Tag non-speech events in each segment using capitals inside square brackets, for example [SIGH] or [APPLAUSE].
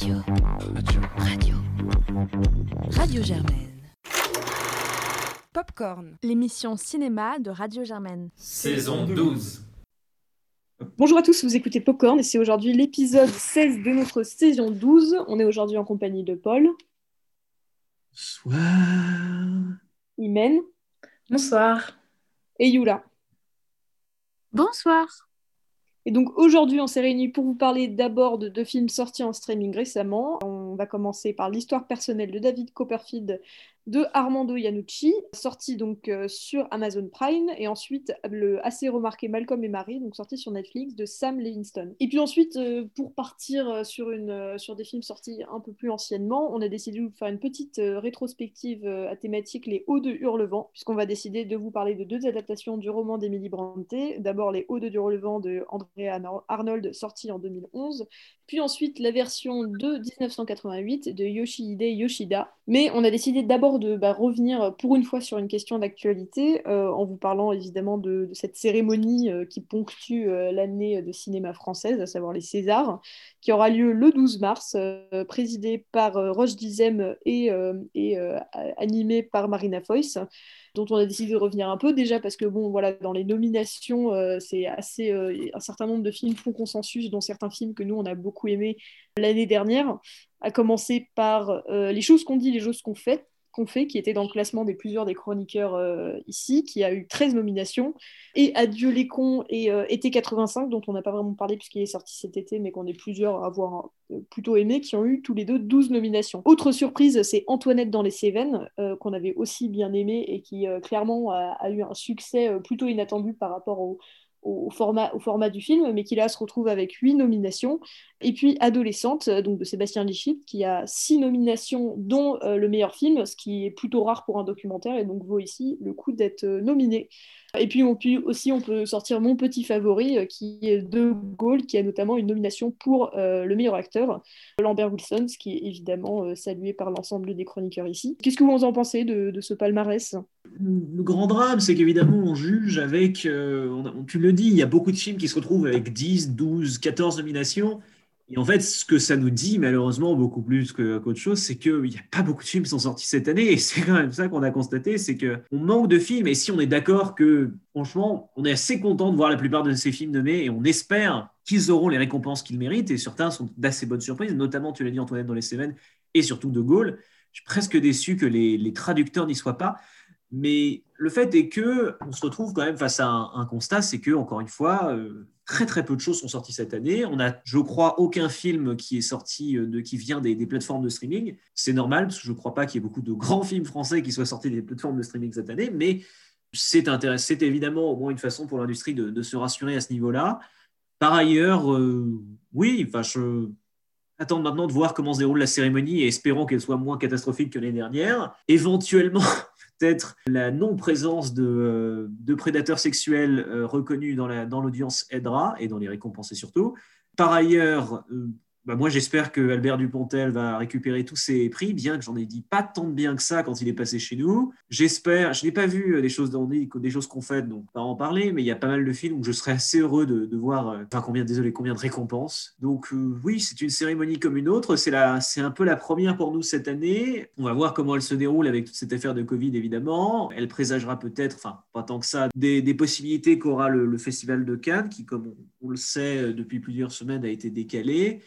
Radio. Radio. Radio. Radio Germaine. Popcorn, l'émission cinéma de Radio Germaine. Saison 12. Bonjour à tous, vous écoutez Popcorn et c'est aujourd'hui l'épisode 16 de notre saison 12. On est aujourd'hui en compagnie de Paul. Bonsoir. Imen. Bonsoir. Et Yula. Bonsoir. Et donc aujourd'hui, on s'est réunis pour vous parler d'abord de deux films sortis en streaming récemment. On va commencer par l'histoire personnelle de David Copperfield de Armando Iannucci, sorti donc euh, sur Amazon Prime, et ensuite le assez remarqué Malcolm et Marie, sorti sur Netflix de Sam Levinston. Et puis ensuite, euh, pour partir euh, sur, des films sortis un peu plus anciennement, on a décidé de faire une petite rétrospective à thématique Les Hauts de Hurlevent, puisqu'on va décider de vous parler de deux adaptations du roman d'Emily Brontë. D'abord Les Hauts de Hurlevent de Andrea Arnold, sorti en 2011, puis ensuite la version de 1988 de Yoshihide Yoshida. Mais on a décidé d'abord de bah, revenir pour une fois sur une question d'actualité, euh, en vous parlant évidemment de, cette cérémonie euh, qui ponctue euh, l'année de cinéma française, à savoir les Césars, qui aura lieu le 12 mars, présidée par Roche Dizem et, et animée par Marina Foïs dont on a décidé de revenir un peu déjà parce que bon voilà dans les nominations euh, c'est assez euh, un certain nombre de films font consensus dont certains films que nous on a beaucoup aimés l'année dernière à commencer par euh, les choses qu'on dit les choses qu'on fait fait, qui était dans le classement des plusieurs des chroniqueurs euh, ici, qui a eu 13 nominations, et Adieu les cons et euh, Été 85, dont on n'a pas vraiment parlé puisqu'il est sorti cet été, mais qu'on est plusieurs à avoir euh, plutôt aimé, qui ont eu tous les deux 12 nominations. Autre surprise, c'est Antoinette dans les Cévennes, qu'on avait aussi bien aimé et qui clairement a, eu un succès plutôt inattendu par rapport au, au, format, du film, mais qui là se retrouve avec huit nominations. Et puis Adolescente, euh, donc de Sébastien Lichit, qui a six nominations, dont euh, le meilleur film, ce qui est plutôt rare pour un documentaire, et donc vaut ici le coup d'être euh, nominé. Et puis, on aussi, on peut sortir mon petit favori, qui est De Gaulle, qui a notamment une nomination pour le meilleur acteur, Lambert Wilson, ce qui est évidemment salué par l'ensemble des chroniqueurs ici. Qu'est-ce que vous en pensez de, ce palmarès? Le grand drame, c'est qu'évidemment, on juge avec, tu le dis, il y a beaucoup de films qui se retrouvent avec 10, 12, 14 nominations. Et en fait, ce que ça nous dit, malheureusement, beaucoup plus qu'autre chose, c'est qu'il n'y a pas beaucoup de films qui sont sortis cette année. Et c'est quand même ça qu'on a constaté, c'est qu'on manque de films. Et si on est d'accord que, franchement, on est assez content de voir la plupart de ces films nommés et on espère qu'ils auront les récompenses qu'ils méritent. Et certains sont d'assez bonnes surprises, notamment, tu l'as dit, Antoinette, dans les Cévennes, et surtout De Gaulle. Je suis presque déçu que les, les traducteurs n'y soient pas. Mais le fait est que on se retrouve quand même face à un, constat, c'est que encore une fois, euh, très très peu de choses sont sorties cette année. On a, je crois, aucun film qui est sorti euh, de qui vient des, plateformes de streaming. C'est normal parce que je ne crois pas qu'il y ait beaucoup de grands films français qui soient sortis des plateformes de streaming cette année, mais c'est évidemment au moins une façon pour l'industrie de, se rassurer à ce niveau-là. Par ailleurs, euh, oui, enfin, je attends maintenant de voir comment se déroule la cérémonie et espérons qu'elle soit moins catastrophique que l'année dernière. Éventuellement, [LAUGHS] peut-être la non-présence de, euh, prédateurs sexuels euh, reconnus dans l'audience aidera et dans les récompenser surtout. Par ailleurs, euh, bah, moi j'espère que Albert Dupontel va récupérer tous ses prix, bien que j'en ai dit pas tant de bien que ça quand il est passé chez nous. J'espère, je n'ai pas vu euh, des choses des choses qu'on fait, donc pas en parler, mais il y a pas mal de films où je serais assez heureux de, voir, euh, enfin combien, désolé, combien de récompenses. Donc euh, oui, c'est une cérémonie comme une autre, c'est c'est un peu la première pour nous cette année. On va voir comment elle se déroule avec toute cette affaire de Covid évidemment. Elle présagera peut-être, enfin pas tant que ça, des, possibilités qu'aura le, Festival de Cannes, qui comme on le sait depuis plusieurs semaines a été décalé.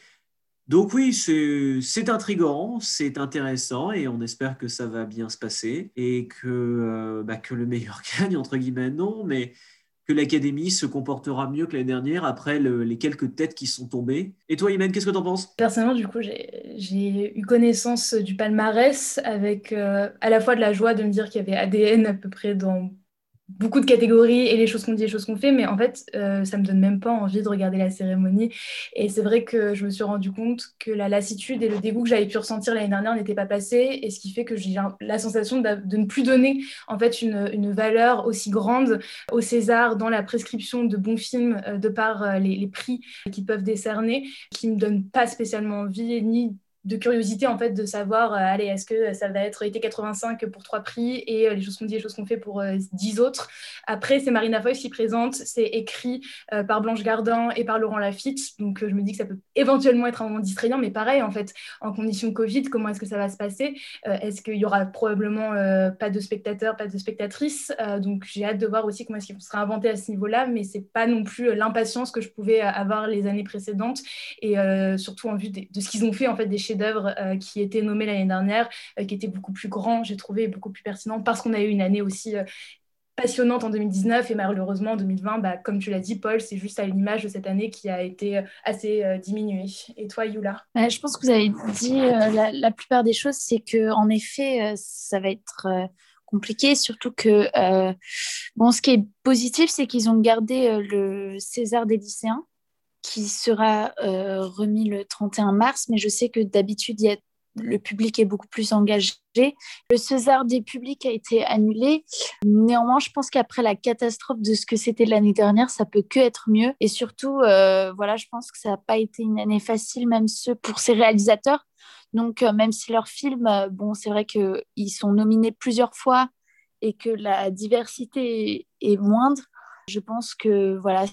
Donc oui, c'est intrigant, c'est intéressant et on espère que ça va bien se passer et que, euh, bah, le meilleur [LAUGHS] gagne, entre guillemets, non, mais que l'Académie se comportera mieux que l'année dernière après les quelques têtes qui sont tombées. Et toi, Imen, qu'est-ce que tu en penses? Personnellement, du coup, j'ai eu connaissance du palmarès avec euh, à la fois de la joie de me dire qu'il y avait ADN à peu près dans beaucoup de catégories et les choses qu'on dit, les choses qu'on fait, mais en fait, euh, ça me donne même pas envie de regarder la cérémonie. Et c'est vrai que je me suis rendu compte que la lassitude et le dégoût que j'avais pu ressentir l'année dernière n'étaient pas passés, et ce qui fait que j'ai la sensation de, ne plus donner en fait une, une, valeur aussi grande au César dans la prescription de bons films euh, de par euh, les, les, prix qu'ils peuvent décerner, qui me donnent pas spécialement envie ni de curiosité en fait de savoir, allez, est-ce que ça va être été 85 pour trois prix et les choses qu'on dit, les choses qu'on fait pour dix autres. Après, c'est Marina Foïs qui présente, c'est écrit par Blanche Gardin et par Laurent Lafitte, donc je me dis que ça peut éventuellement être un moment distrayant, mais pareil, en fait, en condition Covid, comment est-ce que ça va se passer? Est-ce qu'il y aura probablement pas de spectateurs, pas de spectatrices? Donc j'ai hâte de voir aussi comment est-ce qu'il sera inventé à ce niveau-là, mais c'est pas non plus l'impatience que je pouvais avoir les années précédentes et surtout en vue de, ce qu'ils ont fait en fait des chefs-d'œuvre qui étaient nommés l'année dernière, qui étaient beaucoup plus grands, j'ai trouvé beaucoup plus pertinents parce qu'on a eu une année aussi passionnante en 2019 et malheureusement en 2020, bah, comme tu l'as dit, Paul, c'est juste à l'image de cette année qui a été euh, assez euh, diminuée. Et toi, Yula? Je pense que vous avez dit euh, la, plupart des choses, c'est que en effet, ça va être compliqué, surtout que bon, ce qui est positif, c'est qu'ils ont gardé le César des lycéens qui sera remis le 31 mars, mais je sais que d'habitude, le public est beaucoup plus engagé. Le César des publics a été annulé. Néanmoins, je pense qu'après la catastrophe de ce que c'était l'année dernière, ça peut que être mieux. Et surtout, euh, voilà, je pense que ça n'a pas été une année facile, même pour ces réalisateurs. Donc, euh, même si leurs films, euh, bon, c'est vrai qu'ils sont nominés plusieurs fois et que la diversité est moindre, je pense que voilà,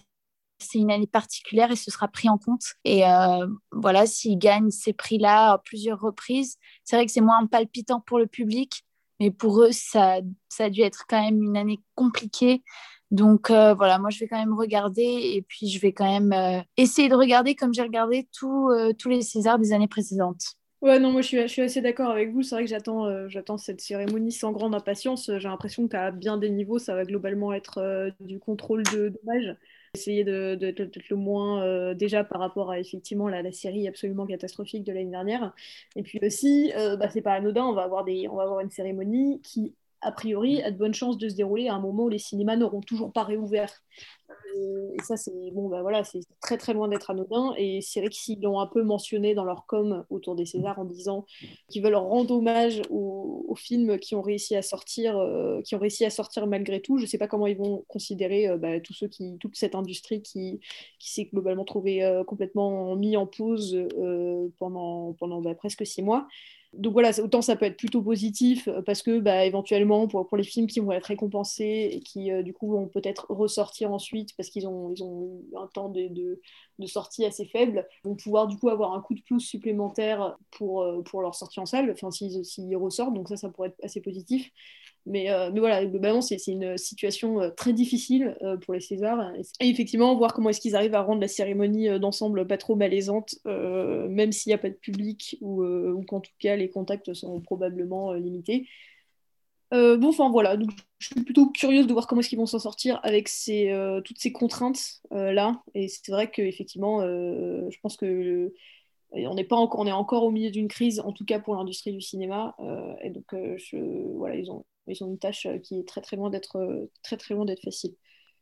c'est une année particulière et ce sera pris en compte. Et euh, voilà, s'ils gagnent ces prix-là à plusieurs reprises, c'est vrai que c'est moins palpitant pour le public, mais pour eux, ça, ça a dû être quand même une année compliquée. Donc euh, voilà, moi je vais quand même regarder et puis je vais quand même euh, essayer de regarder comme j'ai regardé tous les Césars des années précédentes. Ouais, non, moi je suis, je suis assez d'accord avec vous. C'est vrai que j'attends j'attends cette cérémonie sans grande impatience. J'ai l'impression qu'à bien des niveaux, ça va globalement être du contrôle de dommages essayer d'être le moins euh, déjà par rapport à effectivement la, la série absolument catastrophique de l'année dernière. Et puis aussi, euh, bah, c'est pas anodin, on va avoir des, on va avoir une cérémonie qui a priori a de bonnes chances de se dérouler à un moment où les cinémas n'auront toujours pas réouvert. Euh, et ça, c'est bon, bah voilà, c'est très très loin d'être anodin. Et c'est vrai qu'ils l'ont un peu mentionné dans leur com autour des Césars en disant qu'ils veulent rendre hommage aux, films qui ont réussi à sortir, euh, qui ont réussi à sortir malgré tout. Je ne sais pas comment ils vont considérer euh, bah, tous ceux qui, toute cette industrie qui, qui s'est globalement trouvée complètement mis en pause pendant, pendant bah, presque six mois. Donc voilà, autant ça peut être plutôt positif euh, parce que bah, éventuellement pour, les films qui vont être récompensés et qui euh, du coup vont peut-être ressortir ensuite parce qu'ils ont, ils ont eu un temps de, de, sortie assez faible, vont pouvoir du coup avoir un coup de pouce supplémentaire pour, euh, pour leur sortie en salle, enfin s'ils ressortent, donc ça ça pourrait être assez positif. Mais, euh, mais voilà, globalement, c'est une situation euh, très difficile euh, pour les Césars. Et effectivement, voir comment est-ce qu'ils arrivent à rendre la cérémonie d'ensemble pas trop malaisante, même s'il n'y a pas de public ou, qu'en tout cas les contacts sont probablement limités. bon, enfin voilà, donc je suis plutôt curieuse de voir comment est-ce qu'ils vont s'en sortir avec toutes ces contraintes là. Et c'est vrai qu'effectivement, je pense que on est pas encore, on est encore au milieu d'une crise, en tout cas pour l'industrie du cinéma. et donc, voilà, ils ont, ils ont une tâche euh, qui est très très loin d'être euh, très très loin d'être facile.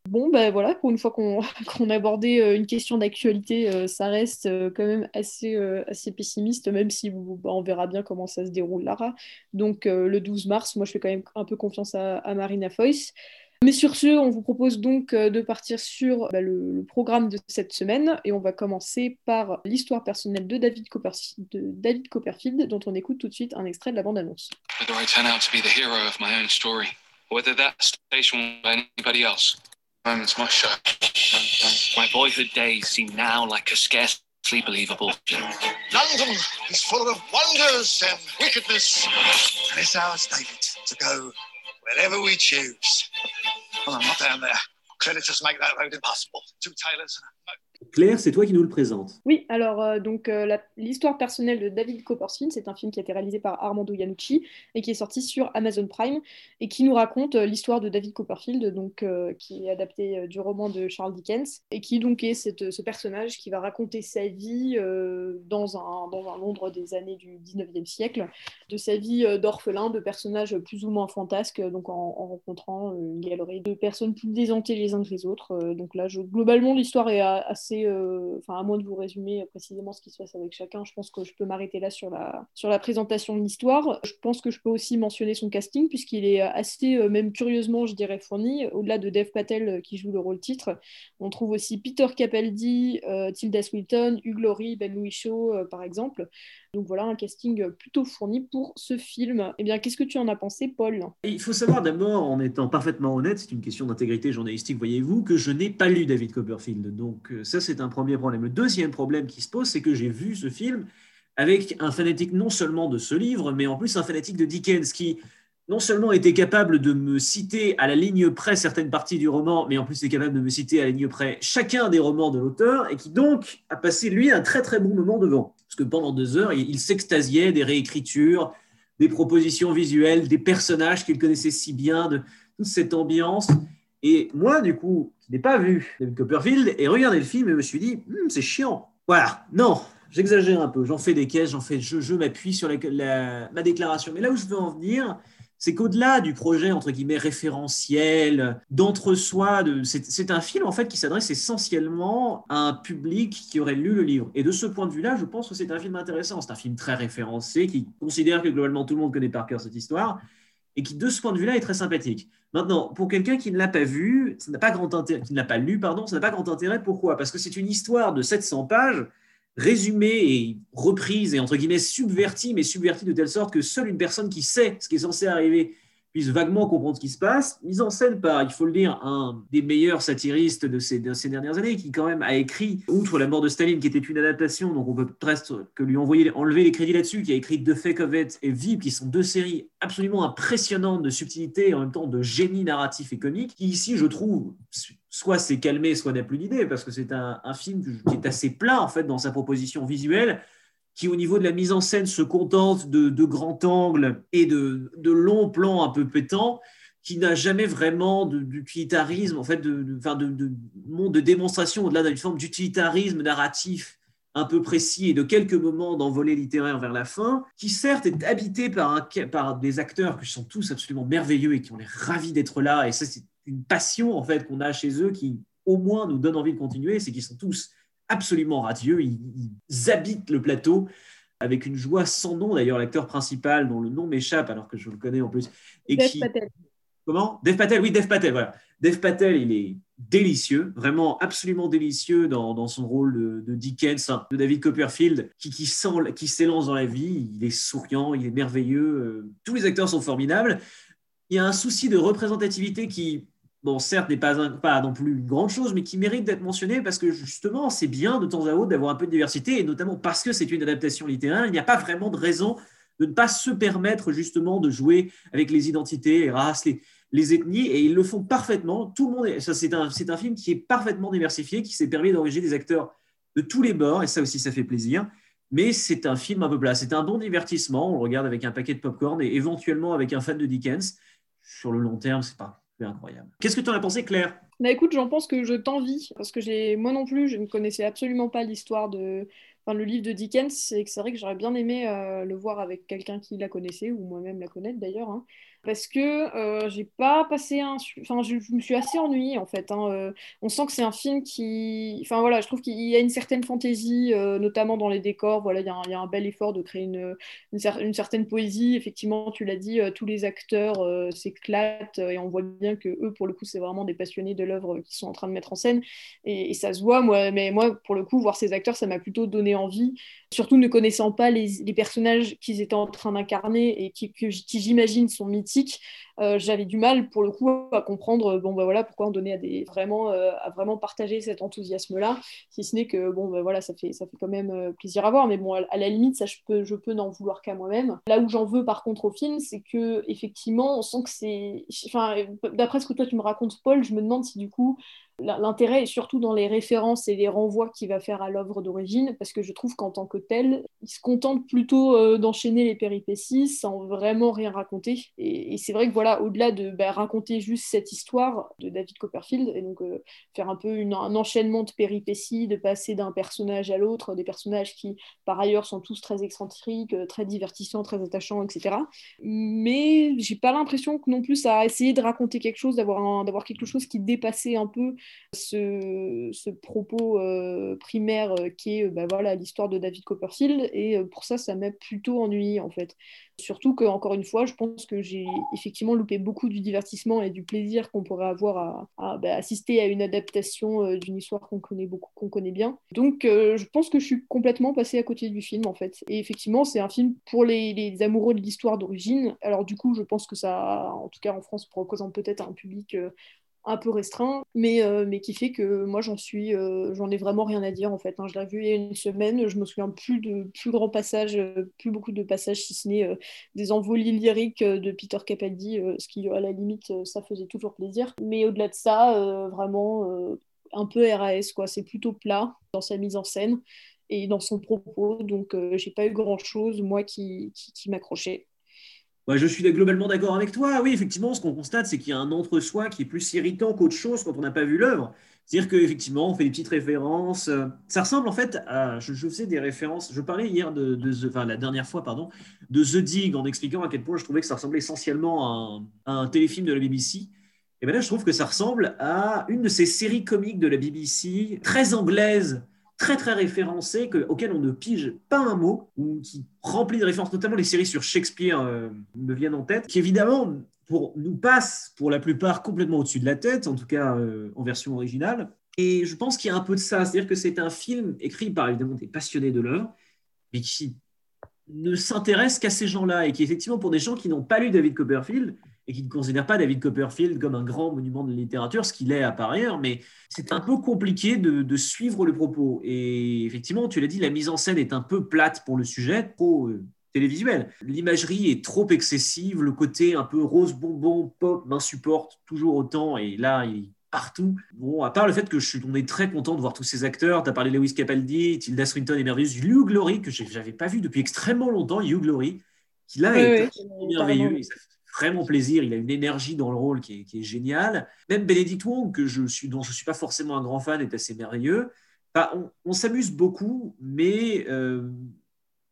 Bon, ben voilà, pour une fois [LAUGHS] qu'on a abordé euh, une question d'actualité, ça reste quand même assez, pessimiste, même si bah, on verra bien comment ça se déroule là. Donc le 12 mars, moi je fais quand même un peu confiance à, à Marina Foyce. Mais sur ce, on vous propose donc euh, de partir sur bah, le, programme de cette semaine et on va commencer par l'histoire personnelle de David, Copperfield, de David Copperfield, dont on écoute tout de suite un extrait de la bande-annonce. My boyhood days seem now like a scarcely believable London is full of wonders and wickedness. And it's ours, David, to go wherever we choose. Well, I'm not down there. Creditors make that road impossible. Two tailors and a Claire, c'est toi qui nous le présente. Oui, alors euh, donc euh, l'histoire personnelle de David Copperfield, c'est un film qui a été réalisé par Armando Iannucci et qui est sorti sur Amazon Prime et qui nous raconte euh, l'histoire de David Copperfield, donc qui est adapté du roman de Charles Dickens et qui donc est ce personnage qui va raconter sa vie dans un, Londres des années du 19e siècle, de sa vie d'orphelin, de personnages plus ou moins fantasques, donc en, rencontrant une galerie de personnes plus désantées les uns que les autres. donc là, globalement, l'histoire est assez euh, enfin à moins de vous résumer précisément ce qui se passe avec chacun, je pense que je peux m'arrêter là sur la, sur la présentation de l'histoire. Je pense que je peux aussi mentionner son casting puisqu'il est assez, même curieusement, je dirais, fourni. Au-delà de Dev Patel qui joue le rôle titre, on trouve aussi Peter Capaldi, Tilda Swinton, Hugh Laurie, Ben Louis Shaw, par exemple. Donc voilà, un casting plutôt fourni pour ce film. Eh bien, qu'est-ce que tu en as pensé, Paul? Il faut savoir d'abord, en étant parfaitement honnête, c'est une question d'intégrité journalistique, voyez-vous, que je n'ai pas lu David Copperfield. Donc euh, ça, c'est un premier problème. Le deuxième problème qui se pose, c'est que j'ai vu ce film avec un fanatique non seulement de ce livre, mais en plus un fanatique de Dickens qui non seulement était capable de me citer à la ligne près certaines parties du roman, mais en plus est capable de me citer à la ligne près chacun des romans de l'auteur, et qui donc a passé, lui, un très très bon moment devant. Parce que pendant deux heures, il, s'extasiait des réécritures, des propositions visuelles, des personnages qu'il connaissait si bien, de toute cette ambiance. Et moi, du coup, qui n'ai pas vu David Copperfield, et regardé le film et me suis dit, hmm, c'est chiant. Voilà, non, j'exagère un peu, j'en fais des caisses, j'en fais, je, m'appuie sur la, ma déclaration. Mais là où je veux en venir, c'est qu'au-delà du projet entre guillemets référentiel, d'entre-soi, c'est un film en fait qui s'adresse essentiellement à un public qui aurait lu le livre. Et de ce point de vue-là, je pense que c'est un film intéressant. C'est un film très référencé qui considère que globalement tout le monde connaît par cœur cette histoire et qui de ce point de vue-là est très sympathique. Maintenant, pour quelqu'un qui ne l'a pas vu, ça n'a pas grand intérêt, qui ne l'a pas lu, pardon, ça n'a pas grand intérêt. Pourquoi? Parce que c'est une histoire de 700 pages résumée et reprise et entre guillemets subvertie, mais subvertie de telle sorte que seule une personne qui sait ce qui est censé arriver puisse vaguement comprendre ce qui se passe. Mise en scène par, il faut le dire, un des meilleurs satiristes de ces, dernières années, qui quand même a écrit, outre La mort de Staline, qui était une adaptation, donc on peut presque que lui envoyer, enlever les crédits là-dessus, qui a écrit The Fake of It et Vip, qui sont deux séries absolument impressionnantes de subtilité et en même temps de génie narratif et comique, qui ici, je trouve, soit s'est calmé, soit n'a plus d'idée, parce que c'est un, un, film qui est assez plat en fait dans sa proposition visuelle, qui, au niveau de la mise en scène, se contente de, de grands angles et de, longs plans un peu pétants, qui n'a jamais vraiment d'utilitarisme, en fait, de, de, de, de démonstration au-delà d'une forme d'utilitarisme narratif un peu précis et de quelques moments d'envolée littéraire vers la fin, qui certes est habité par des acteurs qui sont tous absolument merveilleux et qui ont l'air ravis d'être là. Et ça, c'est une passion en fait qu'on a chez eux qui au moins nous donne envie de continuer, c'est qu'ils sont tous absolument radieux. Ils, habitent le plateau avec une joie sans nom. D'ailleurs, l'acteur principal, dont le nom m'échappe alors que je le connais en plus. Et Dev Patel. Comment? Dev Patel, oui, Dev Patel, voilà. Dev Patel, il est délicieux, vraiment absolument délicieux dans, son rôle de, Dickens, hein, de David Copperfield, qui, qui, qui s'élance dans la vie. Il est souriant, il est merveilleux. Euh, tous les acteurs sont formidables. Il y a un souci de représentativité qui, bon, certes, n'est pas, pas non plus une grande chose, mais qui mérite d'être mentionné parce que justement, c'est bien de temps à autre d'avoir un peu de diversité, et notamment parce que c'est une adaptation littéraire, il n'y a pas vraiment de raison de ne pas se permettre justement de jouer avec les identités, les races, les, ethnies, et ils le font parfaitement. Tout le monde, ça, c'est un, c'est un film qui est parfaitement diversifié, qui s'est permis d'enregistrer des acteurs de tous les bords, et ça aussi, ça fait plaisir. Mais c'est un film un peu plat. C'est un bon divertissement. On le regarde avec un paquet de popcorn et éventuellement avec un fan de Dickens. Sur le long terme, c'est pas incroyable. Qu'est-ce que tu en as pensé, Claire? Bah écoute, j'en pense que je t'envie, parce que j'ai, moi non plus, je ne connaissais absolument pas l'histoire de, enfin, le livre de Dickens, et c'est vrai que j'aurais bien aimé euh, le voir avec quelqu'un qui la connaissait, ou moi-même la connaître d'ailleurs. Hein parce que euh, j'ai pas passé un. Enfin, je, me suis assez ennuyée en fait. Hein, euh. on sent que c'est un film qui. Enfin voilà, je trouve qu'il y a une certaine fantaisie, euh, notamment dans les décors. Voilà, il y, a un bel effort de créer une, certaine poésie. Effectivement, tu l'as dit, tous les acteurs s'éclatent et on voit bien que eux, pour le coup, c'est vraiment des passionnés de l'œuvre qu'ils sont en train de mettre en scène. Et, ça se voit, moi, mais moi, pour le coup, voir ces acteurs, ça m'a plutôt donné envie. Surtout ne connaissant pas les, personnages qu'ils étaient en train d'incarner et qui, qui j'imagine sont mythiques euh, j'avais du mal pour le coup à comprendre bon bah voilà pourquoi on donnait à des vraiment euh, à vraiment partager cet enthousiasme là si ce n'est que bon bah voilà ça fait ça fait quand même euh, plaisir à voir. Mais bon à, la limite ça je peux je peux n'en vouloir qu'à moi-même. Là où j'en veux par contre au film c'est que effectivement on sent que c'est enfin d'après ce que toi tu me racontes Paul je me demande si du coup L'intérêt est surtout dans les références et les renvois qu'il va faire à l'œuvre d'origine, parce que je trouve qu'en tant que tel, il se contente plutôt euh, d'enchaîner les péripéties sans vraiment rien raconter. Et, c'est vrai que voilà, au-delà de bah, raconter juste cette histoire de David Copperfield, et donc euh, faire un peu un enchaînement de péripéties, de passer d'un personnage à l'autre, des personnages qui par ailleurs sont tous très excentriques, euh, très divertissants, très attachants, etc. Mais j'ai pas l'impression que non plus ça a essayé de raconter quelque chose, d'avoir quelque chose qui dépassait un peu ce, propos primaire qui est bah, voilà l'histoire de David Copperfield et pour ça ça m'a plutôt ennuyé en fait. Surtout que encore une fois, je pense que j'ai effectivement loupé beaucoup du divertissement et du plaisir qu'on pourrait avoir à, bah, assister à une adaptation d'une histoire qu'on connaît beaucoup, qu'on connaît bien. Donc je pense que je suis complètement passée à côté du film en fait. Et effectivement, c'est un film pour les, les amoureux de l'histoire d'origine. Alors du coup, je pense que ça, en tout cas en France, représente peut-être un public euh, un peu restreint, mais, euh, mais qui fait que moi j'en suis, euh, j'en ai vraiment rien à dire en fait. Hein. Je l'ai vu il y a une semaine, je me souviens plus de plus grands passages, plus beaucoup de passages, si ce n'est des envolées lyriques de Peter Capaldi, ce qui à la limite ça faisait toujours plaisir. Mais au-delà de ça, vraiment un peu RAS quoi. C'est plutôt plat dans sa mise en scène et dans son propos, donc j'ai pas eu grand chose moi qui, qui, qui m'accrochait je suis globalement d'accord avec toi. Oui, effectivement, ce qu'on constate, c'est qu'il y a un entre-soi qui est plus irritant qu'autre chose quand on n'a pas vu l'œuvre. C'est-à-dire qu'effectivement, on fait des petites références. Ça ressemble en fait à. Je, faisais des références. Je parlais hier de, enfin, la dernière fois, pardon, de The Dig en expliquant à quel point je trouvais que ça ressemblait essentiellement à un, téléfilm de la BBC. Et bien là, je trouve que ça ressemble à une de ces séries comiques de la BBC, très anglaise, très très référencé, que, auquel on ne pige pas un mot, ou qui remplit de références, notamment les séries sur Shakespeare euh, me viennent en tête, qui évidemment pour, nous passent pour la plupart complètement au-dessus de la tête, en tout cas euh, en version originale. Et je pense qu'il y a un peu de ça, c'est-à-dire que c'est un film écrit par évidemment des passionnés de l'œuvre, mais qui ne s'intéresse qu'à ces gens-là, et qui effectivement pour des gens qui n'ont pas lu David Copperfield, et qui ne considère pas David Copperfield comme un grand monument de littérature, ce qu'il est à par ailleurs, mais c'est un peu compliqué de, suivre le propos. Et effectivement, tu l'as dit, la mise en scène est un peu plate pour le sujet, trop euh, télévisuel. L'imagerie est trop excessive, le côté un peu rose bonbon, pop m'insupporte toujours autant, et là, il est partout. Bon, à part le fait que je suis, on est très content de voir tous ces acteurs. Tu as parlé de Lewis Capaldi, Tilda Swinton est merveilleuse, Hugh Glory, que je n'avais pas vu depuis extrêmement longtemps, Hugh Glory, qui là est merveilleux vraiment plaisir. Il a une énergie dans le rôle qui est, géniale. Même Benedict Wong, que je suis, dont je ne suis pas forcément un grand fan, est assez merveilleux. On, s'amuse beaucoup, mais euh,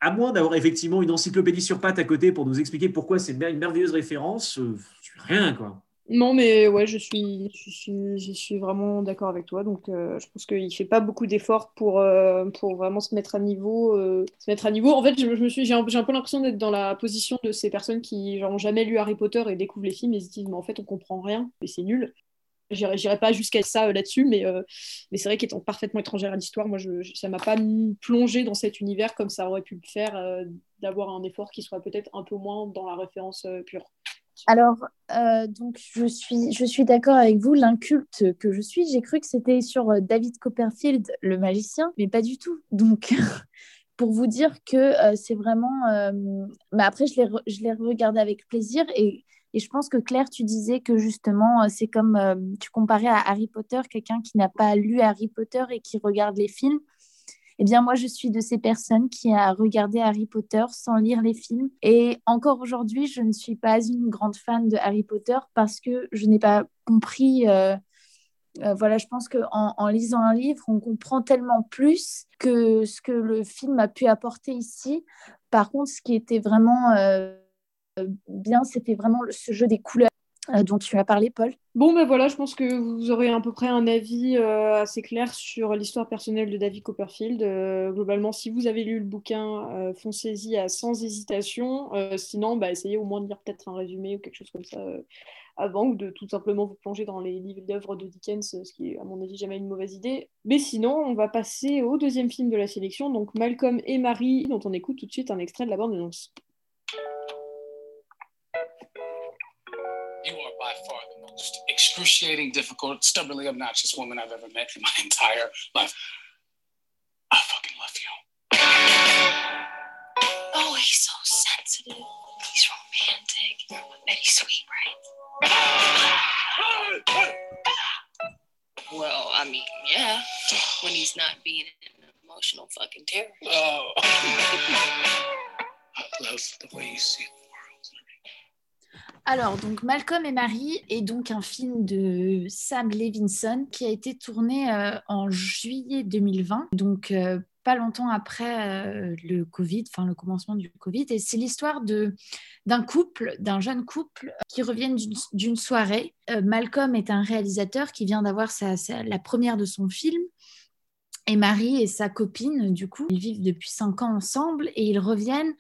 à moins d'avoir effectivement une encyclopédie sur pattes à côté pour nous expliquer pourquoi c'est une merveilleuse référence, euh, rien quoi. Non, mais ouais, je suis, je suis, je suis vraiment d'accord avec toi. Donc, euh, je pense qu'il fait pas beaucoup d'efforts pour, euh, pour vraiment se mettre à niveau. Euh, se mettre à niveau. En fait, je, me suis, j'ai un, peu l'impression d'être dans la position de ces personnes qui n'ont jamais lu Harry Potter et découvrent les films et se disent, mais en fait, on comprend rien et c'est nul. J'irai, j'irai pas jusqu'à ça là-dessus, mais, mais c'est vrai qu'étant parfaitement étrangère à l'histoire, moi, je, ça m'a pas plongé dans cet univers comme ça aurait pu le faire, d'avoir un effort qui soit peut-être un peu moins dans la référence pure. Alors, euh, donc je suis, je suis d'accord avec vous, l'inculte que je suis, j'ai cru que c'était sur euh, David Copperfield, le magicien, mais pas du tout. Donc, [LAUGHS] pour vous dire que euh, c'est vraiment... mais après, je l'ai regardé avec plaisir et, et, je pense que Claire, tu disais que justement, c'est comme tu comparais à Harry Potter, quelqu'un qui n'a pas lu Harry Potter et qui regarde les films. Eh bien, moi, je suis de ces personnes qui a regardé Harry Potter sans lire les films. Et encore aujourd'hui, je ne suis pas une grande fan de Harry Potter parce que je n'ai pas compris. Euh, euh, voilà, je pense qu'en en, lisant un livre, on comprend tellement plus que ce que le film a pu apporter ici. Par contre, ce qui était vraiment euh, bien, c'était vraiment ce jeu des couleurs dont tu as parlé, Paul. Bon, ben voilà, je pense que vous aurez à peu près un avis euh, assez clair sur l'histoire personnelle de David Copperfield. Euh, globalement, si vous avez lu le bouquin, foncez-y à sans hésitation. sinon, bah, essayez au moins de lire peut-être un résumé ou quelque chose comme ça avant, ou de tout simplement vous plonger dans les livres d'œuvres de Dickens, ce qui est à mon avis jamais une mauvaise idée. Mais sinon, on va passer au deuxième film de la sélection, donc Malcolm et Marie, dont on écoute tout de suite un extrait de la bande-annonce. Excruciating, difficult, stubbornly obnoxious woman I've ever met in my [LAUGHS] entire life. I fucking love you. Oh, he's so sensitive. He's romantic. Betty Sweet, right? Well, I mean, yeah. When he's not being an emotional fucking terror. Oh. [LAUGHS] I love the way you see it. Alors, donc Malcolm et Marie est donc un film de Sam Levinson qui a été tourné euh, en juillet 2020. Donc, euh, pas longtemps après le Covid, enfin le commencement du Covid, et c'est l'histoire d'un couple, d'un jeune couple qui reviennent d'une soirée. Malcolm est un réalisateur qui vient d'avoir la première de son film. Et Marie et sa copine, du coup, ils vivent depuis cinq ans ensemble et ils reviennent.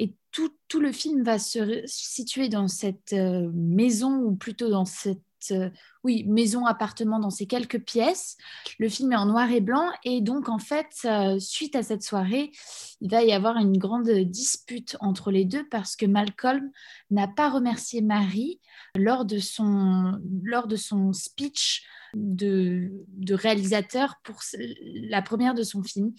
Et tout, tout le film va se situer dans cette maison, ou plutôt dans cette euh, oui, maison, appartement dans ces quelques pièces. Le film est en noir et blanc et donc en fait, euh, suite à cette soirée, il va y avoir une grande dispute entre les deux parce que Malcolm n'a pas remercié Marie lors de son, lors de son speech de, de réalisateur pour la première de son film.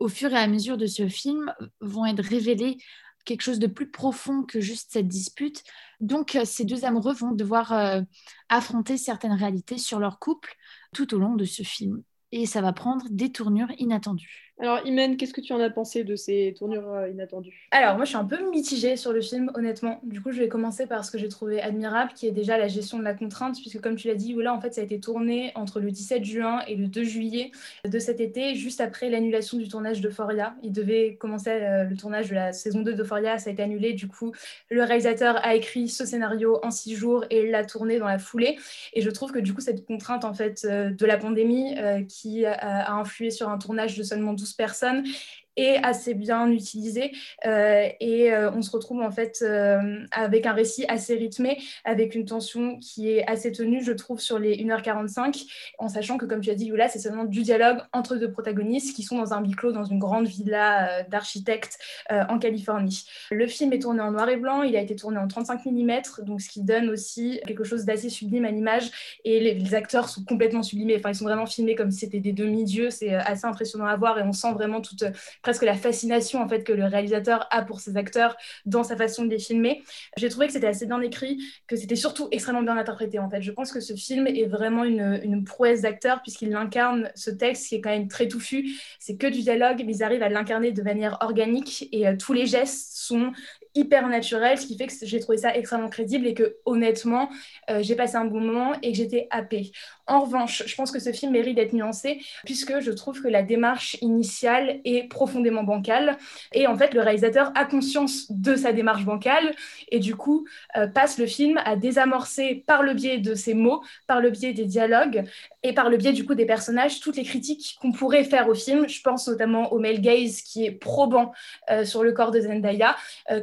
Au fur et à mesure de ce film, vont être révélés quelque chose de plus profond que juste cette dispute. Donc, euh, ces deux amoureux vont devoir euh, affronter certaines réalités sur leur couple tout au long de ce film. Et ça va prendre des tournures inattendues. Alors, Imen, qu'est-ce que tu en as pensé de ces tournures euh, inattendues? Alors, moi, je suis un peu mitigée sur le film, honnêtement. Du coup, je vais commencer par ce que j'ai trouvé admirable, qui est déjà la gestion de la contrainte, puisque, comme tu l'as dit, là, en fait, ça a été tourné entre le 17 juin et le 2 juillet de cet été, juste après l'annulation du tournage d'Euphoria. Il devait commencer euh, le tournage de la saison 2 d'Euphoria, ça a été annulé. Du coup, le réalisateur a écrit ce scénario en six jours et l'a tourné dans la foulée. Et je trouve que, du coup, cette contrainte, en fait, euh, de la pandémie, qui a influé sur un tournage de seulement 12 personnes est assez bien utilisé. Euh, et euh, on se retrouve en fait euh, avec un récit assez rythmé, avec une tension qui est assez tenue, je trouve, sur les 1h45, en sachant que, comme tu as dit, Yula, c'est seulement du dialogue entre deux protagonistes qui sont dans un huis clos dans une grande villa d'architectes en Californie. Le film est tourné en noir et blanc, il a été tourné en 35 mm, donc ce qui donne aussi quelque chose d'assez sublime à l'image. Et les, les, acteurs sont complètement sublimés, enfin ils sont vraiment filmés comme si c'était des demi-dieux, c'est assez impressionnant à voir et on sent vraiment toute presque la fascination en fait que le réalisateur a pour ses acteurs dans sa façon de les filmer. J'ai trouvé que c'était assez bien écrit, que c'était surtout extrêmement bien interprété en fait. Je pense que ce film est vraiment une, une prouesse d'acteur puisqu'il incarne ce texte qui est quand même très touffu. C'est que du dialogue, mais ils arrivent à l'incarner de manière organique et euh, tous les gestes sont hyper naturels, ce qui fait que j'ai trouvé ça extrêmement crédible et que honnêtement, euh, j'ai passé un bon moment et que j'étais happée. En revanche, je pense que ce film mérite d'être nuancé puisque je trouve que la démarche initiale est profondément bancale et en fait le réalisateur a conscience de sa démarche bancale et du coup euh, passe le film à désamorcer par le biais de ses mots, par le biais des dialogues et par le biais du coup des personnages toutes les critiques qu'on pourrait faire au film. Je pense notamment au male gaze qui est probant euh, sur le corps de Zendaya. Euh,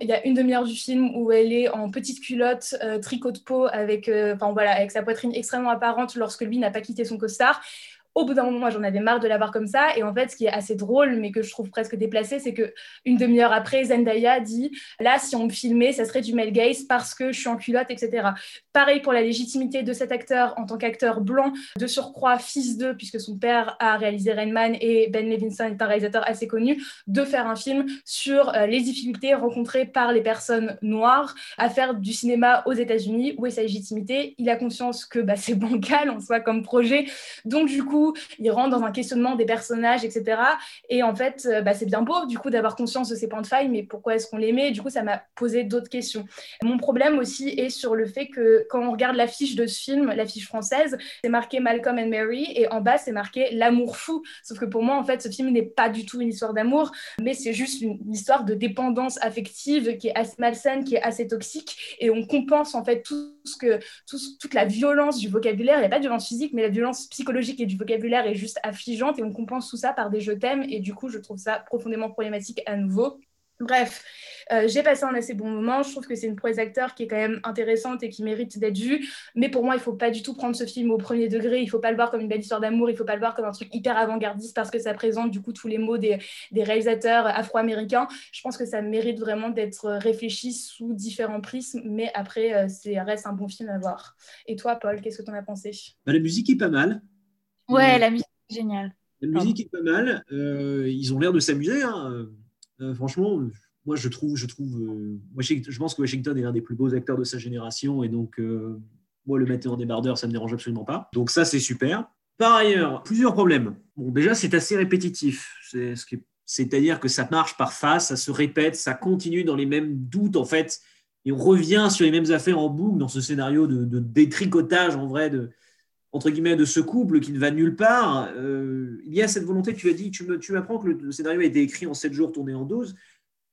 il y a une demi-heure du film où elle est en petite culotte, tricot de peau avec, voilà, avec sa poitrine extrêmement apparente lorsque lui n'a pas quitté son costard au bout d'un moment, j'en avais marre de l'avoir comme ça. Et en fait, ce qui est assez drôle, mais que je trouve presque déplacé, c'est que une demi-heure après, Zendaya dit là, si on me filmait, ça serait du male gaze parce que je suis en culotte, etc. Pareil pour la légitimité de cet acteur en tant qu'acteur blanc, de surcroît fils d'eux, puisque son père a réalisé Rain Man et Ben Levinson est un réalisateur assez connu, de faire un film sur euh, les difficultés rencontrées par les personnes noires à faire du cinéma aux États-Unis. Où est sa légitimité? Il a conscience que bah, c'est bancal en soi comme projet. Donc, du coup, il rentre dans un questionnement des personnages, etc. Et en fait, euh, bah, c'est bien beau, du coup, d'avoir conscience de ces points de faille, mais pourquoi est-ce qu'on les met? Du coup, ça m'a posé d'autres questions. Mon problème aussi est sur le fait que quand on regarde l'affiche de ce film, l'affiche française, c'est marqué Malcolm and Mary, et en bas, c'est marqué L'amour fou. Sauf que pour moi, en fait, ce film n'est pas du tout une histoire d'amour, mais c'est juste une histoire de dépendance affective qui est assez malsaine, qui est assez toxique, et on compense en fait tout ce que, toute la violence du vocabulaire, il n'y a pas de violence physique, mais la violence psychologique et du vocabulaire est juste affligeante et on compense tout ça par des je t'aime et du coup je trouve ça profondément problématique à nouveau. Bref, euh, j'ai passé un assez bon moment. Je trouve que c'est une prouesse d'acteur qui est quand même intéressante et qui mérite d'être vue. Mais pour moi, il faut pas du tout prendre ce film au premier degré. Il faut pas le voir comme une belle histoire d'amour. Il faut pas le voir comme un truc hyper avant-gardiste parce que ça présente du coup tous les mots des, réalisateurs afro-américains. Je pense que ça mérite vraiment d'être réfléchi sous différents prismes. Mais après, euh, ça reste un bon film à voir. Et toi, Paul, qu'est-ce que tu en as pensé? Bah, La musique est pas mal. Ouais, la musique est géniale. La musique est pas mal. Euh, ils ont l'air de s'amuser. Hein. Euh, franchement, moi je trouve, je trouve, euh, je pense que Washington est l'un des plus beaux acteurs de sa génération et donc moi le mettre en débardeur, ça me dérange absolument pas. Donc ça c'est super. Par ailleurs, plusieurs problèmes. Bon, déjà c'est assez répétitif. C'est ce qui c'est-à-dire que ça marche par phase, ça se répète, ça continue dans les mêmes doutes en fait, et on revient sur les mêmes affaires en boucle dans ce scénario de, de détricotage en vrai de, entre guillemets, de ce couple qui ne va nulle part, euh, il y a cette volonté, tu as dit, tu m'apprends que le scénario a été écrit en 7 jours, tourné en 12.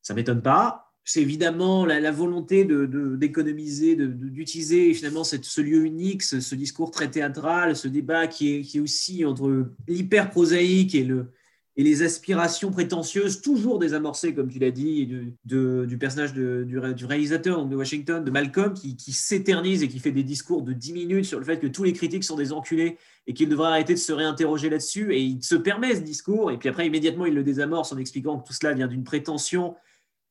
Ça ne m'étonne pas. C'est évidemment la, volonté d'économiser, de, d'utiliser finalement cette, ce lieu unique, ce, discours très théâtral, ce débat qui est, qui est aussi entre l'hyper prosaïque et le, et les aspirations prétentieuses, toujours désamorcées, comme tu l'as dit, du, personnage du, réalisateur de Washington, de Malcolm, qui, s'éternise et qui fait des discours de 10 minutes sur le fait que tous les critiques sont des enculés et qu'il devrait arrêter de se réinterroger là-dessus. Et il se permet ce discours, et puis après, immédiatement, il le désamorce en expliquant que tout cela vient d'une prétention.